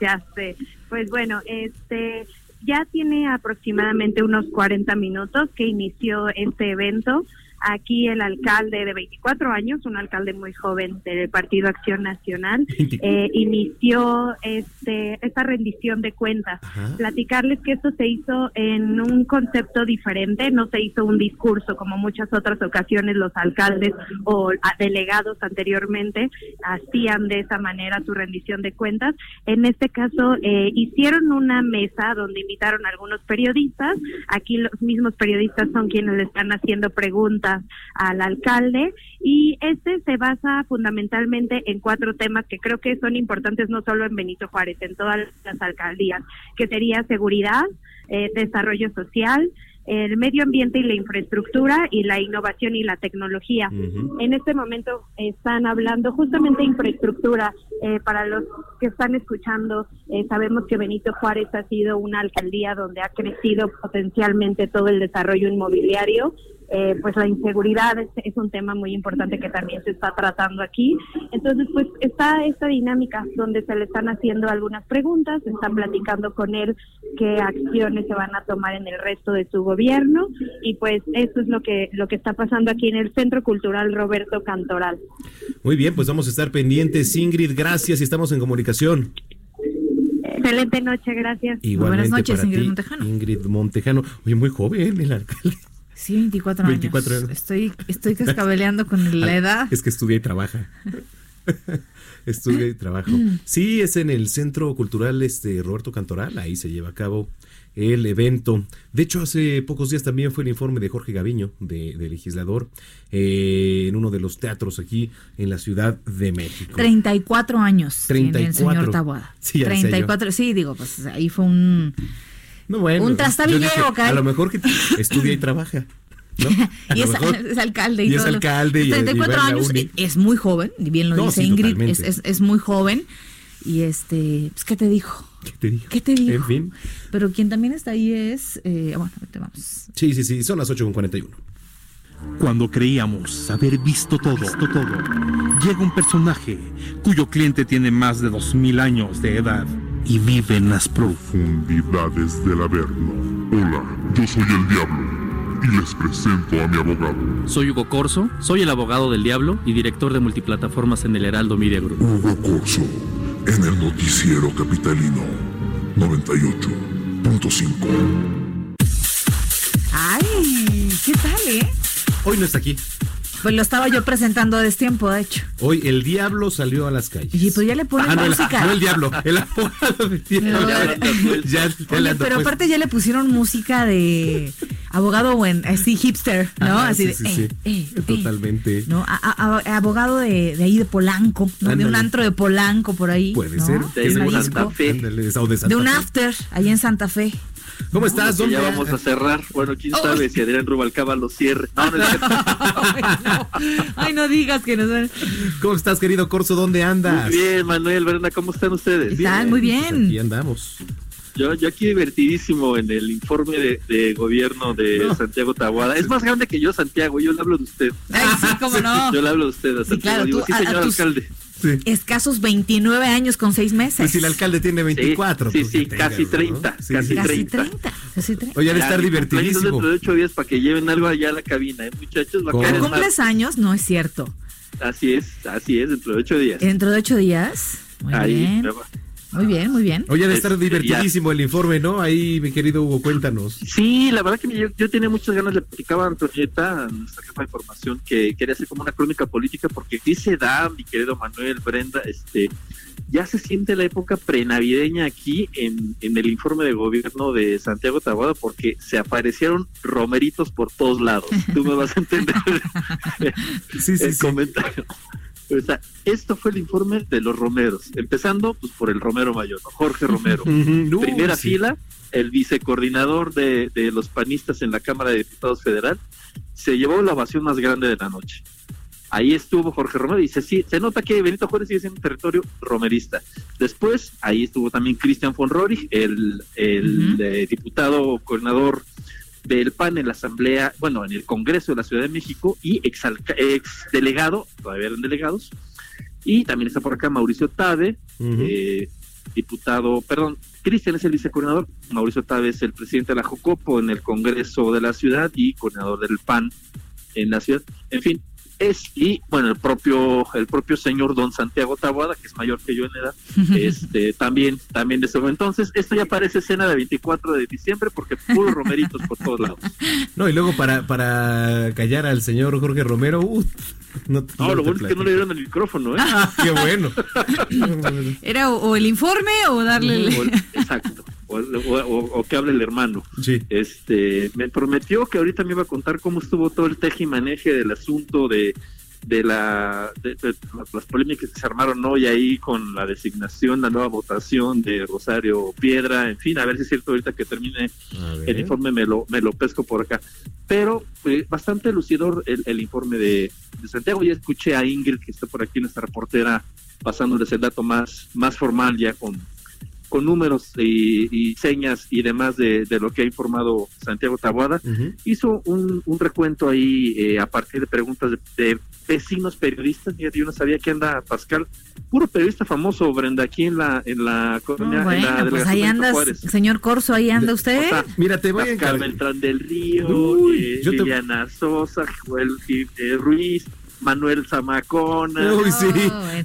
Ya sé. Pues bueno, este ya tiene aproximadamente unos 40 minutos que inició este evento. Aquí el alcalde de 24 años, un alcalde muy joven del Partido Acción Nacional, eh, inició este esta rendición de cuentas. Ajá. Platicarles que esto se hizo en un concepto diferente, no se hizo un discurso como muchas otras ocasiones los alcaldes o a- delegados anteriormente hacían de esa manera su rendición de cuentas. En este caso eh, hicieron una mesa donde invitaron a algunos periodistas. Aquí los mismos periodistas son quienes le están haciendo preguntas al alcalde y este se basa fundamentalmente en cuatro temas que creo que son importantes no solo en Benito Juárez, en todas las alcaldías, que sería seguridad, eh, desarrollo social, el medio ambiente y la infraestructura y la innovación y la tecnología. En este momento están hablando justamente de infraestructura. Eh, para los que están escuchando, eh, sabemos que Benito Juárez ha sido una alcaldía donde ha crecido potencialmente todo el desarrollo inmobiliario. Eh, pues la inseguridad es, es un tema muy importante que también se está tratando aquí. Entonces, pues está esta dinámica donde se le están haciendo algunas preguntas, se están platicando con él qué acciones se van a tomar en el resto de su gobierno y pues eso es lo que lo que está pasando aquí en el Centro Cultural Roberto Cantoral. Muy bien, pues vamos a estar pendientes. Ingrid, gracias y estamos en comunicación. Excelente noche, gracias. Igualmente Buenas noches, para Ingrid ti, Montejano. Ingrid Montejano. Oye, muy joven el alcalde. Sí, 24 años. 24 años. Estoy, estoy cascabeleando con la edad. Es que estudia y trabaja. estudia y trabajo. Sí, es en el Centro Cultural este Roberto Cantoral, ahí se lleva a cabo el evento. De hecho, hace pocos días también fue el informe de Jorge Gaviño, de, de legislador, eh, en uno de los teatros aquí en la Ciudad de México. 34 años tiene el 34. señor Taboada. Sí, ya decía yo. 34, sí, digo, pues ahí fue un... No, bueno, Un caray. A lo mejor que estudia y trabaja. ¿no? Y es, es alcalde y, y es todo alcalde y- y va en 34 la años, uni. es muy joven, y bien lo No, dice sí, Ingrid, es, es, es muy joven. Y este, pues, ¿qué te dijo? ¿Qué te digo? ¿Qué te dijo? En fin. Pero quien también está ahí es, eh, bueno, vamos. Sí, sí, sí, son las 8.41. Cuando creíamos haber visto todo, visto todo, llega un personaje cuyo cliente tiene más de 2000 años de edad y vive en las profundidades del Averno. Hola, yo soy el Diablo y les presento a mi abogado. Soy Hugo Corso, soy el abogado del diablo y director de multiplataformas en el Heraldo Media Group. Hugo Corso, en el noticiero capitalino 98.5. Ay, ¿qué tal, eh? Hoy no está aquí. Pues lo estaba yo presentando a destiempo, de hecho. Hoy el diablo salió a las calles. Y pues ya le ponen Ah, no, el, música. no el diablo, el abogado del diablo. Ya, ya le Oye, ando pero aparte ya le pusieron música de abogado buen, así hipster, ¿no? Ajá, así sí, de, sí, eh, sí. eh, eh, Totalmente. ¿no? A- a- a- abogado de, de ahí de Polanco, ¿no? De un antro de Polanco por ahí. Puede ¿no? ser. De. Santa Fe. Ándale, de Santa De un Fe. after, allá en Santa Fe. ¿Cómo estás? Que ¿Dónde? ya vamos a cerrar. Bueno, quién Oh. sabe si Adrián Rubalcaba lo cierre. No, no es cierto. Ay, no digas que nos van. ¿Cómo estás, querido Corso? ¿Dónde andas? Muy bien, Manuel, Brenda, ¿cómo están ustedes? Están muy bien. Pues aquí andamos. Yo, yo aquí divertidísimo en el informe de, de gobierno de No. Santiago Tabuada. Es más grande que yo, Santiago. Yo le hablo de usted. Ay, sí, cómo no. Yo le hablo de usted, a Sí, Santiago. claro, Digo, tú, sí, a- a señor tus- alcalde. Sí. Escasos 29 años con 6 meses. Pues si el alcalde tiene 24. Sí, pues sí, casi tenga, ¿no? 30, Sí, casi sí. Casi 30. 30. Casi 30. Oye, ha de Ya, estar divertidísimo. dentro de ocho días para que lleven algo allá a la cabina, ¿eh, muchachos? Va a ¿Cómo? caer ¿Que en cumples años? No es cierto. Así es, así es, dentro de ocho días. Dentro de 8 días. Muy Ahí, bien. me va. Muy bien, muy bien. Oye, ha de estar divertidísimo el informe, ¿no? Ahí, mi querido Hugo, cuéntanos. Sí, la verdad que yo, yo tenía muchas ganas, le platicaba a Antonieta, a nuestra jefa de información, que quería hacer como una crónica política, porque se da, mi querido Manuel, Brenda, este, ya se siente la época prenavideña aquí en, en el informe de gobierno de Santiago Taboada, porque se aparecieron romeritos por todos lados. Tú me vas a entender Sí, sí, el sí. comentario. O sea, esto fue el informe de los romeros, empezando pues por el Romero Mayor, ¿no? Jorge Romero. Primera sí. fila, el vicecoordinador de, de los panistas en la Cámara de Diputados Federal, se llevó la ovación más grande de la noche. Ahí estuvo Jorge Romero y dice, sí, se nota que Benito Juárez sigue siendo un territorio romerista. Después, ahí estuvo también Cristian von Rohrig, el, el eh, diputado coordinador del PAN en la Asamblea, bueno, en el Congreso de la Ciudad de México y ex, ex delegado, todavía eran delegados. Y también está por acá Mauricio Tabe, eh, diputado, perdón, Cristian es el vicecoordinador, Mauricio Tabe es el presidente de la Jocopo en el Congreso de la ciudad y coordinador del PAN en la ciudad. En fin, es y bueno, el propio el propio señor Don Santiago Taboada, que es mayor que yo en edad, este también también de ese entonces, esto ya parece escena de 24 de diciembre porque puros romeritos por todos lados. No, y luego para, para callar al señor Jorge Romero, uh, no, te- No, no lo bueno es que no le dieron el micrófono, ¿eh? Ah, qué bueno. Era o, o el informe o darle. el- exacto. O, o- o- o que hable el hermano. Sí. Este, me prometió que ahorita me iba a contar cómo estuvo todo el tejimaneje del asunto de de la de, de las polémicas que se armaron hoy ahí con la designación, la nueva votación de Rosario Piedra, en fin, a ver si es cierto ahorita que termine el informe me lo, me lo pesco por acá. Pero eh, bastante lucidor el, el informe de, de Santiago. Ya escuché a Ingrid, que está por aquí, nuestra reportera, pasándoles el dato más, más formal ya con, con números y, y señas y demás de, de lo que ha informado Santiago Taboada. Ujú. Hizo un, un recuento ahí eh, a partir de preguntas de, de vecinos periodistas. Yo no sabía que anda Pascal, puro periodista famoso, Brenda, aquí en la, en la colonia. En la bueno, pues delegación ahí andas, Juárez. señor Corso, ahí anda usted. O sea, Mira, te voy a Pascal encargar. Beltrán del Río, Uy, eh, te- Liliana Sosa, Joel eh, Ruiz, Manuel Zamacona. Uy, sí.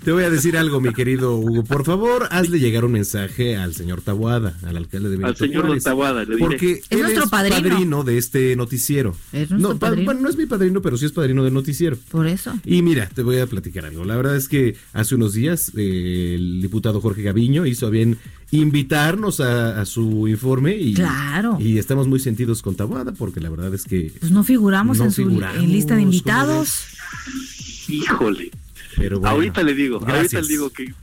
Te voy a decir algo, mi querido Hugo. Por favor, hazle llegar un mensaje al señor Tabuada, al alcalde de Benito Al señor Juárez, Taboada, le diré. Porque Es él nuestro es padrino. de este noticiero. Es nuestro no, pa- padrino. bueno, no es mi padrino, pero sí es padrino del noticiero. Por eso. Y mira, te voy a platicar algo. La verdad es que hace unos días eh, el diputado Jorge Gaviño hizo a bien invitarnos a, a su informe y, Claro. y estamos muy sentidos con Tabuada porque la verdad es que... Pues no figuramos No en su figuramos, en lista de ¿cómo invitados. Híjole. Pero bueno, ahorita le digo, ahorita le digo que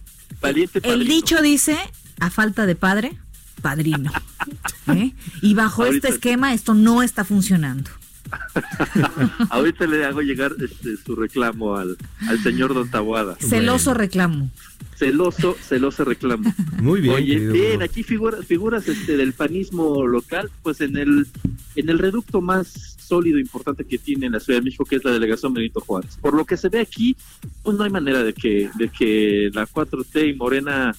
valiente El dicho dice, a falta de padre, padrino. ¿Eh? Y bajo Ahorita- este esquema esto no está funcionando. Ahorita le hago llegar este, su reclamo al, al señor Don Taboada. Celoso reclamo. Celoso, celoso reclamo. Muy bien. Oye, querido bien, aquí figuras, figuras este, del panismo local, pues en el, en el reducto más sólido e importante que tiene en la Ciudad de México, que es la delegación Benito Juárez. Por lo que se ve aquí, pues no hay manera de que, de que la 4T y Morena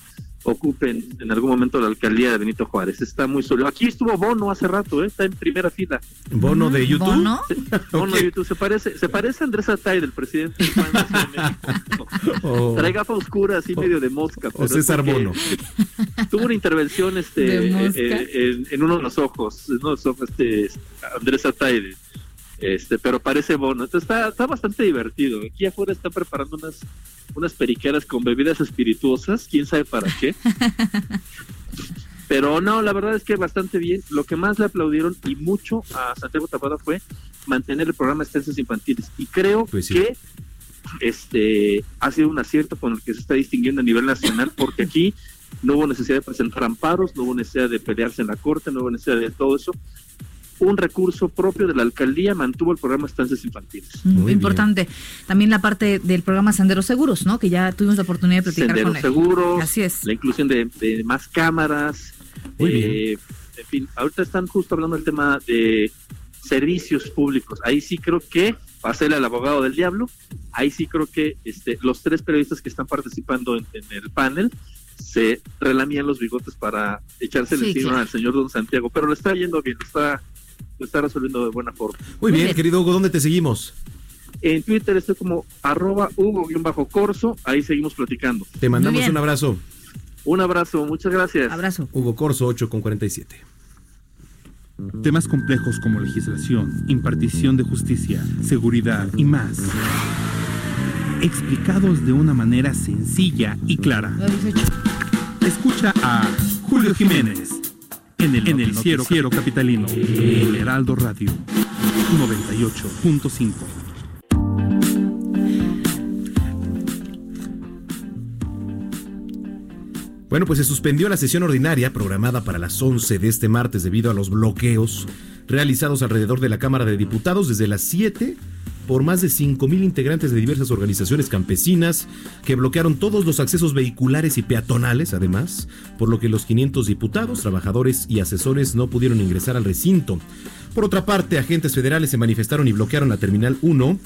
ocupen en algún momento la alcaldía de Benito Juárez. Está muy solo. Aquí estuvo Bono hace rato, ¿eh? está en primera fila. ¿Bono de YouTube? ¿Bono? Bono de YouTube. Se parece, se parece a Andrés Atay, del presidente del PAN de Ciudad de México. O, Trae gafa oscura, así medio de mosca. o pero César Bono. Tuvo una intervención este mosca. eh, en, en uno de los ojos, en uno de los ojos, este Andrés Atay, este, pero parece Bono. Entonces está, está bastante divertido. Aquí afuera están preparando unas, unas periqueras con bebidas espirituosas, quién sabe para qué. Pero no, la verdad es que bastante bien. Lo que más le aplaudieron y mucho a Santiago Tapada fue mantener el programa de estancias infantiles. Y creo Pues sí. que este ha sido un acierto con el que se está distinguiendo a nivel nacional, porque aquí no hubo necesidad de presentar amparos, no hubo necesidad de pelearse en la corte, no hubo necesidad de todo eso. Un recurso propio de la alcaldía mantuvo el programa estancias infantiles. Mm, Importante. También la parte del programa Senderos Seguros, ¿no? Que ya tuvimos la oportunidad de platicar Senderos con él. seguros, Así es. la inclusión de, de más cámaras. Muy eh, En fin, ahorita están justo hablando del tema de servicios públicos. Ahí sí creo que, para ser el abogado del diablo, ahí sí creo que este, los tres periodistas que están participando en, en el panel se relamían los bigotes para echarse Sí, encima claro. al señor Don Santiago, pero lo está yendo bien, lo está, lo está resolviendo de buena forma. Muy bien, bien. querido Hugo, ¿dónde te seguimos? En Twitter estoy como arroba Hugo-Corso, ahí seguimos platicando. Te mandamos un abrazo. Un abrazo, muchas gracias. Abrazo. Hugo Corso, 8 con 47. Temas complejos como legislación, impartición de justicia, seguridad y más. Explicados de una manera sencilla y clara. Escucha a Julio Jiménez en el, en el Ciero, Ciero Capitalino, el Heraldo Radio 98.5. Bueno, pues se suspendió la sesión ordinaria programada para las 11 de este martes debido a los bloqueos realizados alrededor de la Cámara de Diputados. Desde las 7 por más de 5.000 integrantes de diversas organizaciones campesinas que bloquearon todos los accesos vehiculares y peatonales, además, por lo que los 500 diputados, trabajadores y asesores no pudieron ingresar al recinto. Por otra parte, agentes federales se manifestaron y bloquearon la Terminal 1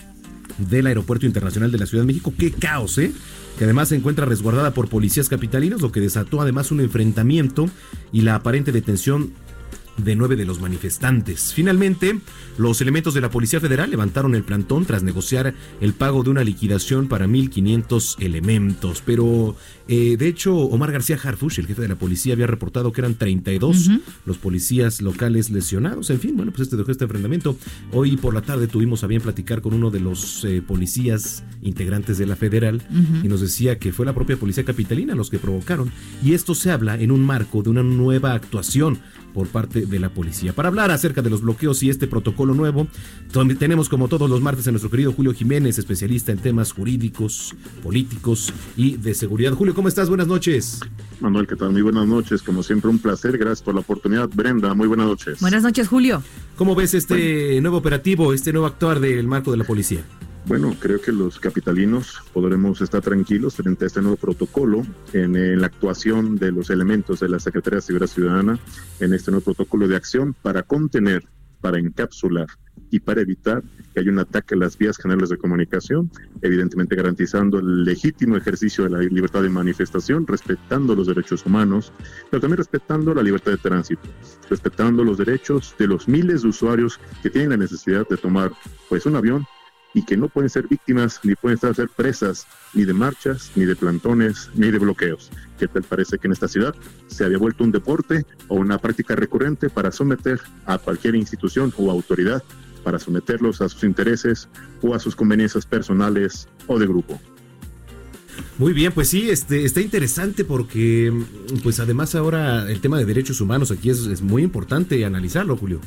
del Aeropuerto Internacional de la Ciudad de México. ¡Qué caos, eh! Que además se encuentra resguardada por policías capitalinos, lo que desató además un enfrentamiento y la aparente detención de nueve de los manifestantes. Finalmente, los elementos de la Policía Federal levantaron el plantón tras negociar el pago de una liquidación para 1.500 elementos. Pero, eh, de hecho, Omar García Harfush, el jefe de la policía, había reportado que eran 32 los policías locales lesionados. En fin, bueno, pues este dejó este enfrentamiento. Hoy por la tarde tuvimos a bien platicar con uno de los eh, policías integrantes de la Federal y nos decía que fue la propia policía capitalina los que provocaron. Y esto se habla en un marco de una nueva actuación por parte de la policía. Para hablar acerca de los bloqueos y este protocolo nuevo, donde tenemos como todos los martes a nuestro querido Julio Jiménez, especialista en temas jurídicos, políticos y de seguridad. Julio, ¿cómo estás? Buenas noches. Manuel, ¿qué tal? Muy buenas noches. Como siempre, un placer. Gracias por la oportunidad. Brenda, muy buenas noches. Buenas noches, Julio. ¿Cómo ves este nuevo operativo, este nuevo actuar del marco de la policía? Bueno, creo que los capitalinos podremos estar tranquilos frente a este nuevo protocolo en, la actuación de los elementos de la Secretaría de Seguridad Ciudadana en este nuevo protocolo de acción para contener, para encapsular y para evitar que haya un ataque a las vías generales de comunicación, evidentemente garantizando el legítimo ejercicio de la libertad de manifestación, respetando los derechos humanos, pero también respetando la libertad de tránsito, respetando los derechos de los miles de usuarios que tienen la necesidad de tomar pues un avión y que no pueden ser víctimas ni pueden ser presas ni de marchas, ni de plantones, ni de bloqueos. ¿Qué tal parece que en esta ciudad se había vuelto un deporte o una práctica recurrente para someter a cualquier institución o autoridad, para someterlos a sus intereses o a sus conveniencias personales o de grupo? Muy bien, pues sí, este, está interesante porque, pues además ahora el tema de derechos humanos aquí es, es muy importante analizarlo, Julio.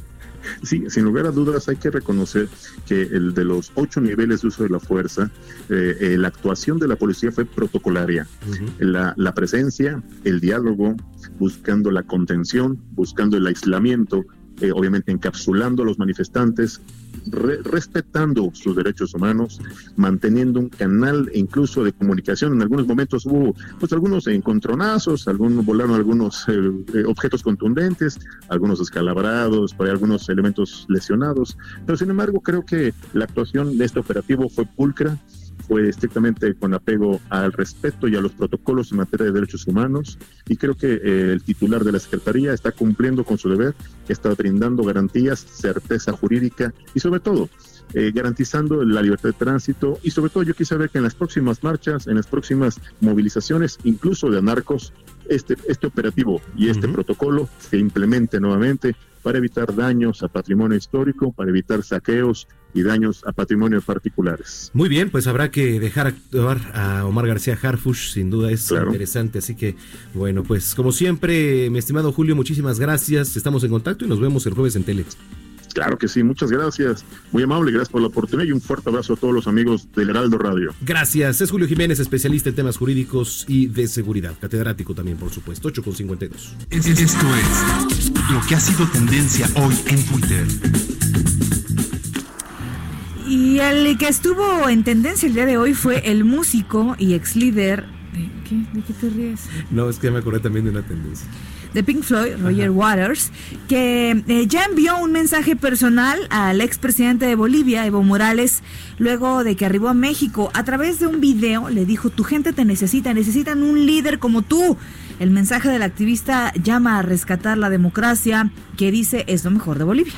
Sí, sin lugar a dudas hay que reconocer que el de los ocho niveles de uso de la fuerza, eh, eh, la actuación de la policía fue protocolaria. la, la presencia, el diálogo, buscando la contención, buscando el aislamiento, eh, obviamente encapsulando a los manifestantes, re- respetando sus derechos humanos, manteniendo un canal incluso de comunicación. En algunos momentos hubo pues algunos encontronazos, algunos volaron algunos eh, eh, objetos contundentes, algunos descalabrados, por ahí algunos elementos lesionados. Pero sin embargo creo que la actuación de este operativo fue pulcra, fue estrictamente con apego al respeto y a los protocolos en materia de derechos humanos y creo que eh, el titular de la Secretaría está cumpliendo con su deber, está brindando garantías, certeza jurídica y sobre todo eh, garantizando la libertad de tránsito. Y sobre todo yo quisiera ver que en las próximas marchas, en las próximas movilizaciones, incluso de anarcos, este, este operativo y este protocolo se implemente nuevamente para evitar daños a patrimonio histórico, para evitar saqueos y daños a patrimonio particulares. Muy bien, pues habrá que dejar actuar a Omar García Harfush, sin duda es interesante, así que bueno, pues como siempre, mi estimado Julio, muchísimas gracias, estamos en contacto y nos vemos el jueves en tele. Claro que sí, muchas gracias. Muy amable, gracias por la oportunidad y un fuerte abrazo a todos los amigos del Heraldo Radio. Gracias, es Julio Jiménez, especialista en temas jurídicos y de seguridad, catedrático también, por supuesto, 8 con 52. Esto es lo que ha sido tendencia hoy en Twitter. Y el que estuvo en tendencia el día de hoy fue el músico y ex líder. ¿De qué? ¿De qué te ríes? No, es que me acordé también de una tendencia. de Pink Floyd, Roger Waters, que eh, ya envió un mensaje personal al expresidente de Bolivia, Evo Morales, luego de que arribó a México. A través de un video le dijo, tu gente te necesita, necesitan un líder como tú. El mensaje del activista llama a rescatar la democracia, que dice es lo mejor de Bolivia.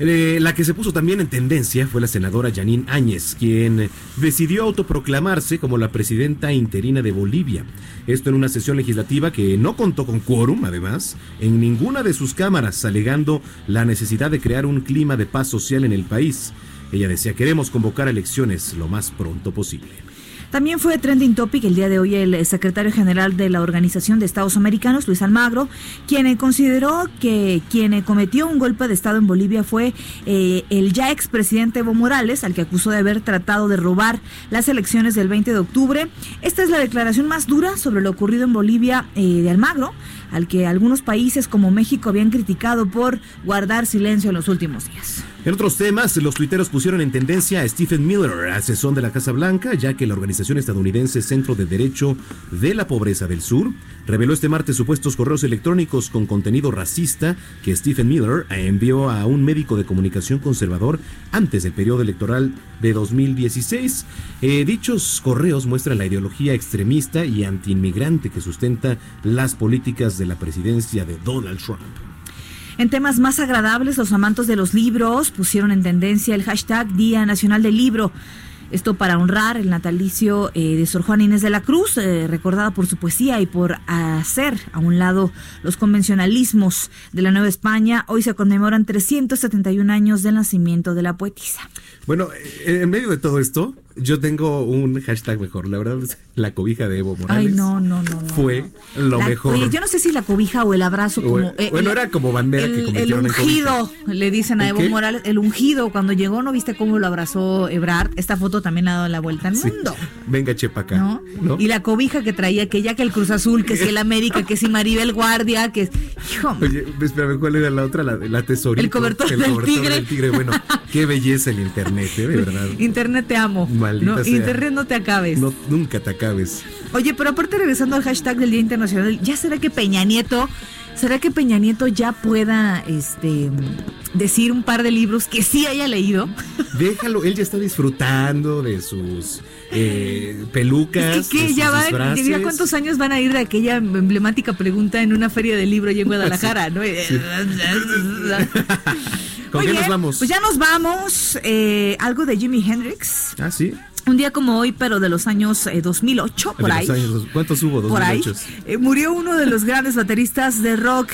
Eh, la que se puso también en tendencia fue la senadora Janine Áñez, quien decidió autoproclamarse como la presidenta interina de Bolivia. Esto en una sesión legislativa que no contó con quórum, además, en ninguna de sus cámaras, alegando la necesidad de crear un clima de paz social en el país. Ella decía, queremos convocar elecciones lo más pronto posible. También fue trending topic el día de hoy el secretario general de la Organización de Estados Americanos, Luis Almagro, quien eh, consideró que quien eh, cometió un golpe de Estado en Bolivia fue eh, el ya expresidente Evo Morales, al que acusó de haber tratado de robar las elecciones del 20 de octubre. Esta es la declaración más dura sobre lo ocurrido en Bolivia eh, de Almagro, al que algunos países como México habían criticado por guardar silencio en los últimos días. En otros temas, los tuiteros pusieron en tendencia a Stephen Miller, asesor de la Casa Blanca, ya que la organización estadounidense Centro de Derecho de la Pobreza del Sur reveló este martes supuestos correos electrónicos con contenido racista que Stephen Miller envió a un médico de comunicación conservador antes del periodo electoral de 2016. Eh, dichos correos muestran la ideología extremista y antiinmigrante que sustenta las políticas de la presidencia de Donald Trump. En temas más agradables, los amantes de los libros pusieron en tendencia el hashtag Día Nacional del Libro. Esto para honrar el natalicio eh, de Sor Juana Inés de la Cruz, eh, recordada por su poesía y por hacer a un lado los convencionalismos de la Nueva España. Hoy se conmemoran 371 años del nacimiento de la poetisa. Bueno, eh, en medio de todo esto, yo tengo un hashtag mejor. La verdad, es la cobija de Evo Morales. Ay, no, no, no. no. Fue lo La- mejor. oye, yo no sé si la cobija o el abrazo como... O- bueno, era como bandera que el, el en cobija. ungido, le dicen a ¿El Evo qué? Morales, el ungido, cuando llegó, ¿no viste cómo lo abrazó Ebrard? Esta foto también ha dado la vuelta al Sí. mundo. Venga, chepa acá. ¿no? ¿no? Y la cobija que traía, que ya que el Cruz Azul, que si el América, que si Maribel Guardia, que... Hijo, Oye, espérame, ¿cuál era la otra? La, la tesorito. El cobertor del tigre. del tigre. Bueno, qué belleza el internet, ¿eh? de verdad. Internet te amo. Maldita No, sea. Internet no te acabes. No, nunca te acabes. Oye, pero aparte regresando al hashtag del Día Internacional, ¿ya será que Peña Nieto, será que Peña Nieto ya pueda este decir un par de libros que sí haya leído? Déjalo, él ya está disfrutando de sus eh, pelucas. Es que, de ¿qué? ya sus ya cuántos años van a ir de aquella emblemática pregunta en una feria de libro allá en Guadalajara, ¿no? ¿Con Muy qué nos vamos? Pues ya nos vamos. eh, algo de Jimi Hendrix. Ah, sí. Un día como hoy, pero de los años eh, 2008, por ahí. años- ¿Cuántos hubo? por ahí, 2008. eh, murió uno de los grandes bateristas de rock.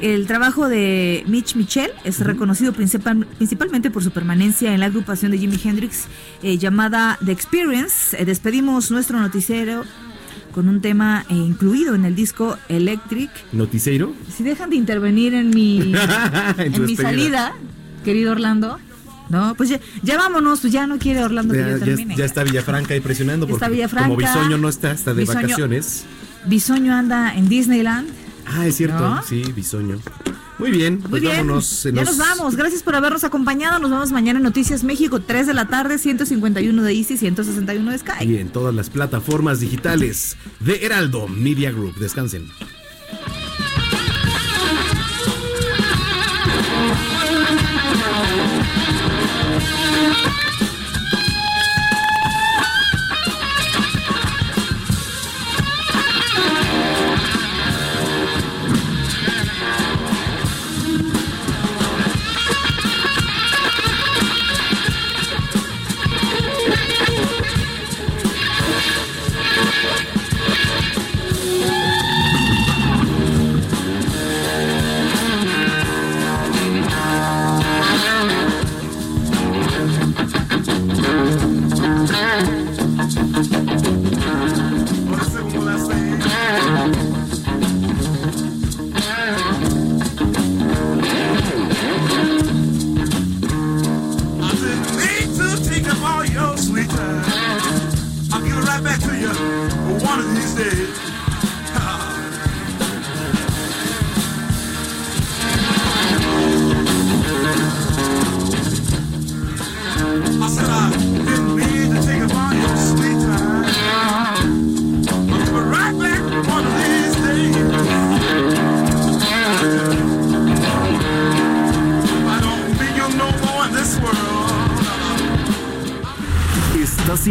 El trabajo de Mitch Mitchell es reconocido principal- principalmente por su permanencia en la agrupación de Jimi Hendrix eh, llamada The Experience. Eh, despedimos nuestro noticiero con un tema eh, incluido en el disco Electric. ¿Noticiero? Si dejan de intervenir en mi, En mi salida, querido Orlando, no, pues ya, ya vámonos, pues ya no quiere Orlando que Ya, yo ya- termine. ya está Villafranca ahí presionando. Porque Villafranca. Como Bisoño no está, está de Bisoño- vacaciones. Bisoño anda en Disneyland. Ah, es cierto. ¿No? Sí, Bisoño. Muy bien, Muy pues bien, vámonos. ya nos vamos. Gracias por habernos acompañado. Nos vemos mañana en Noticias México, 3 de la tarde, 151 de Easy, 161 de Sky. Y en todas las plataformas digitales de Heraldo Media Group. Descansen. these days.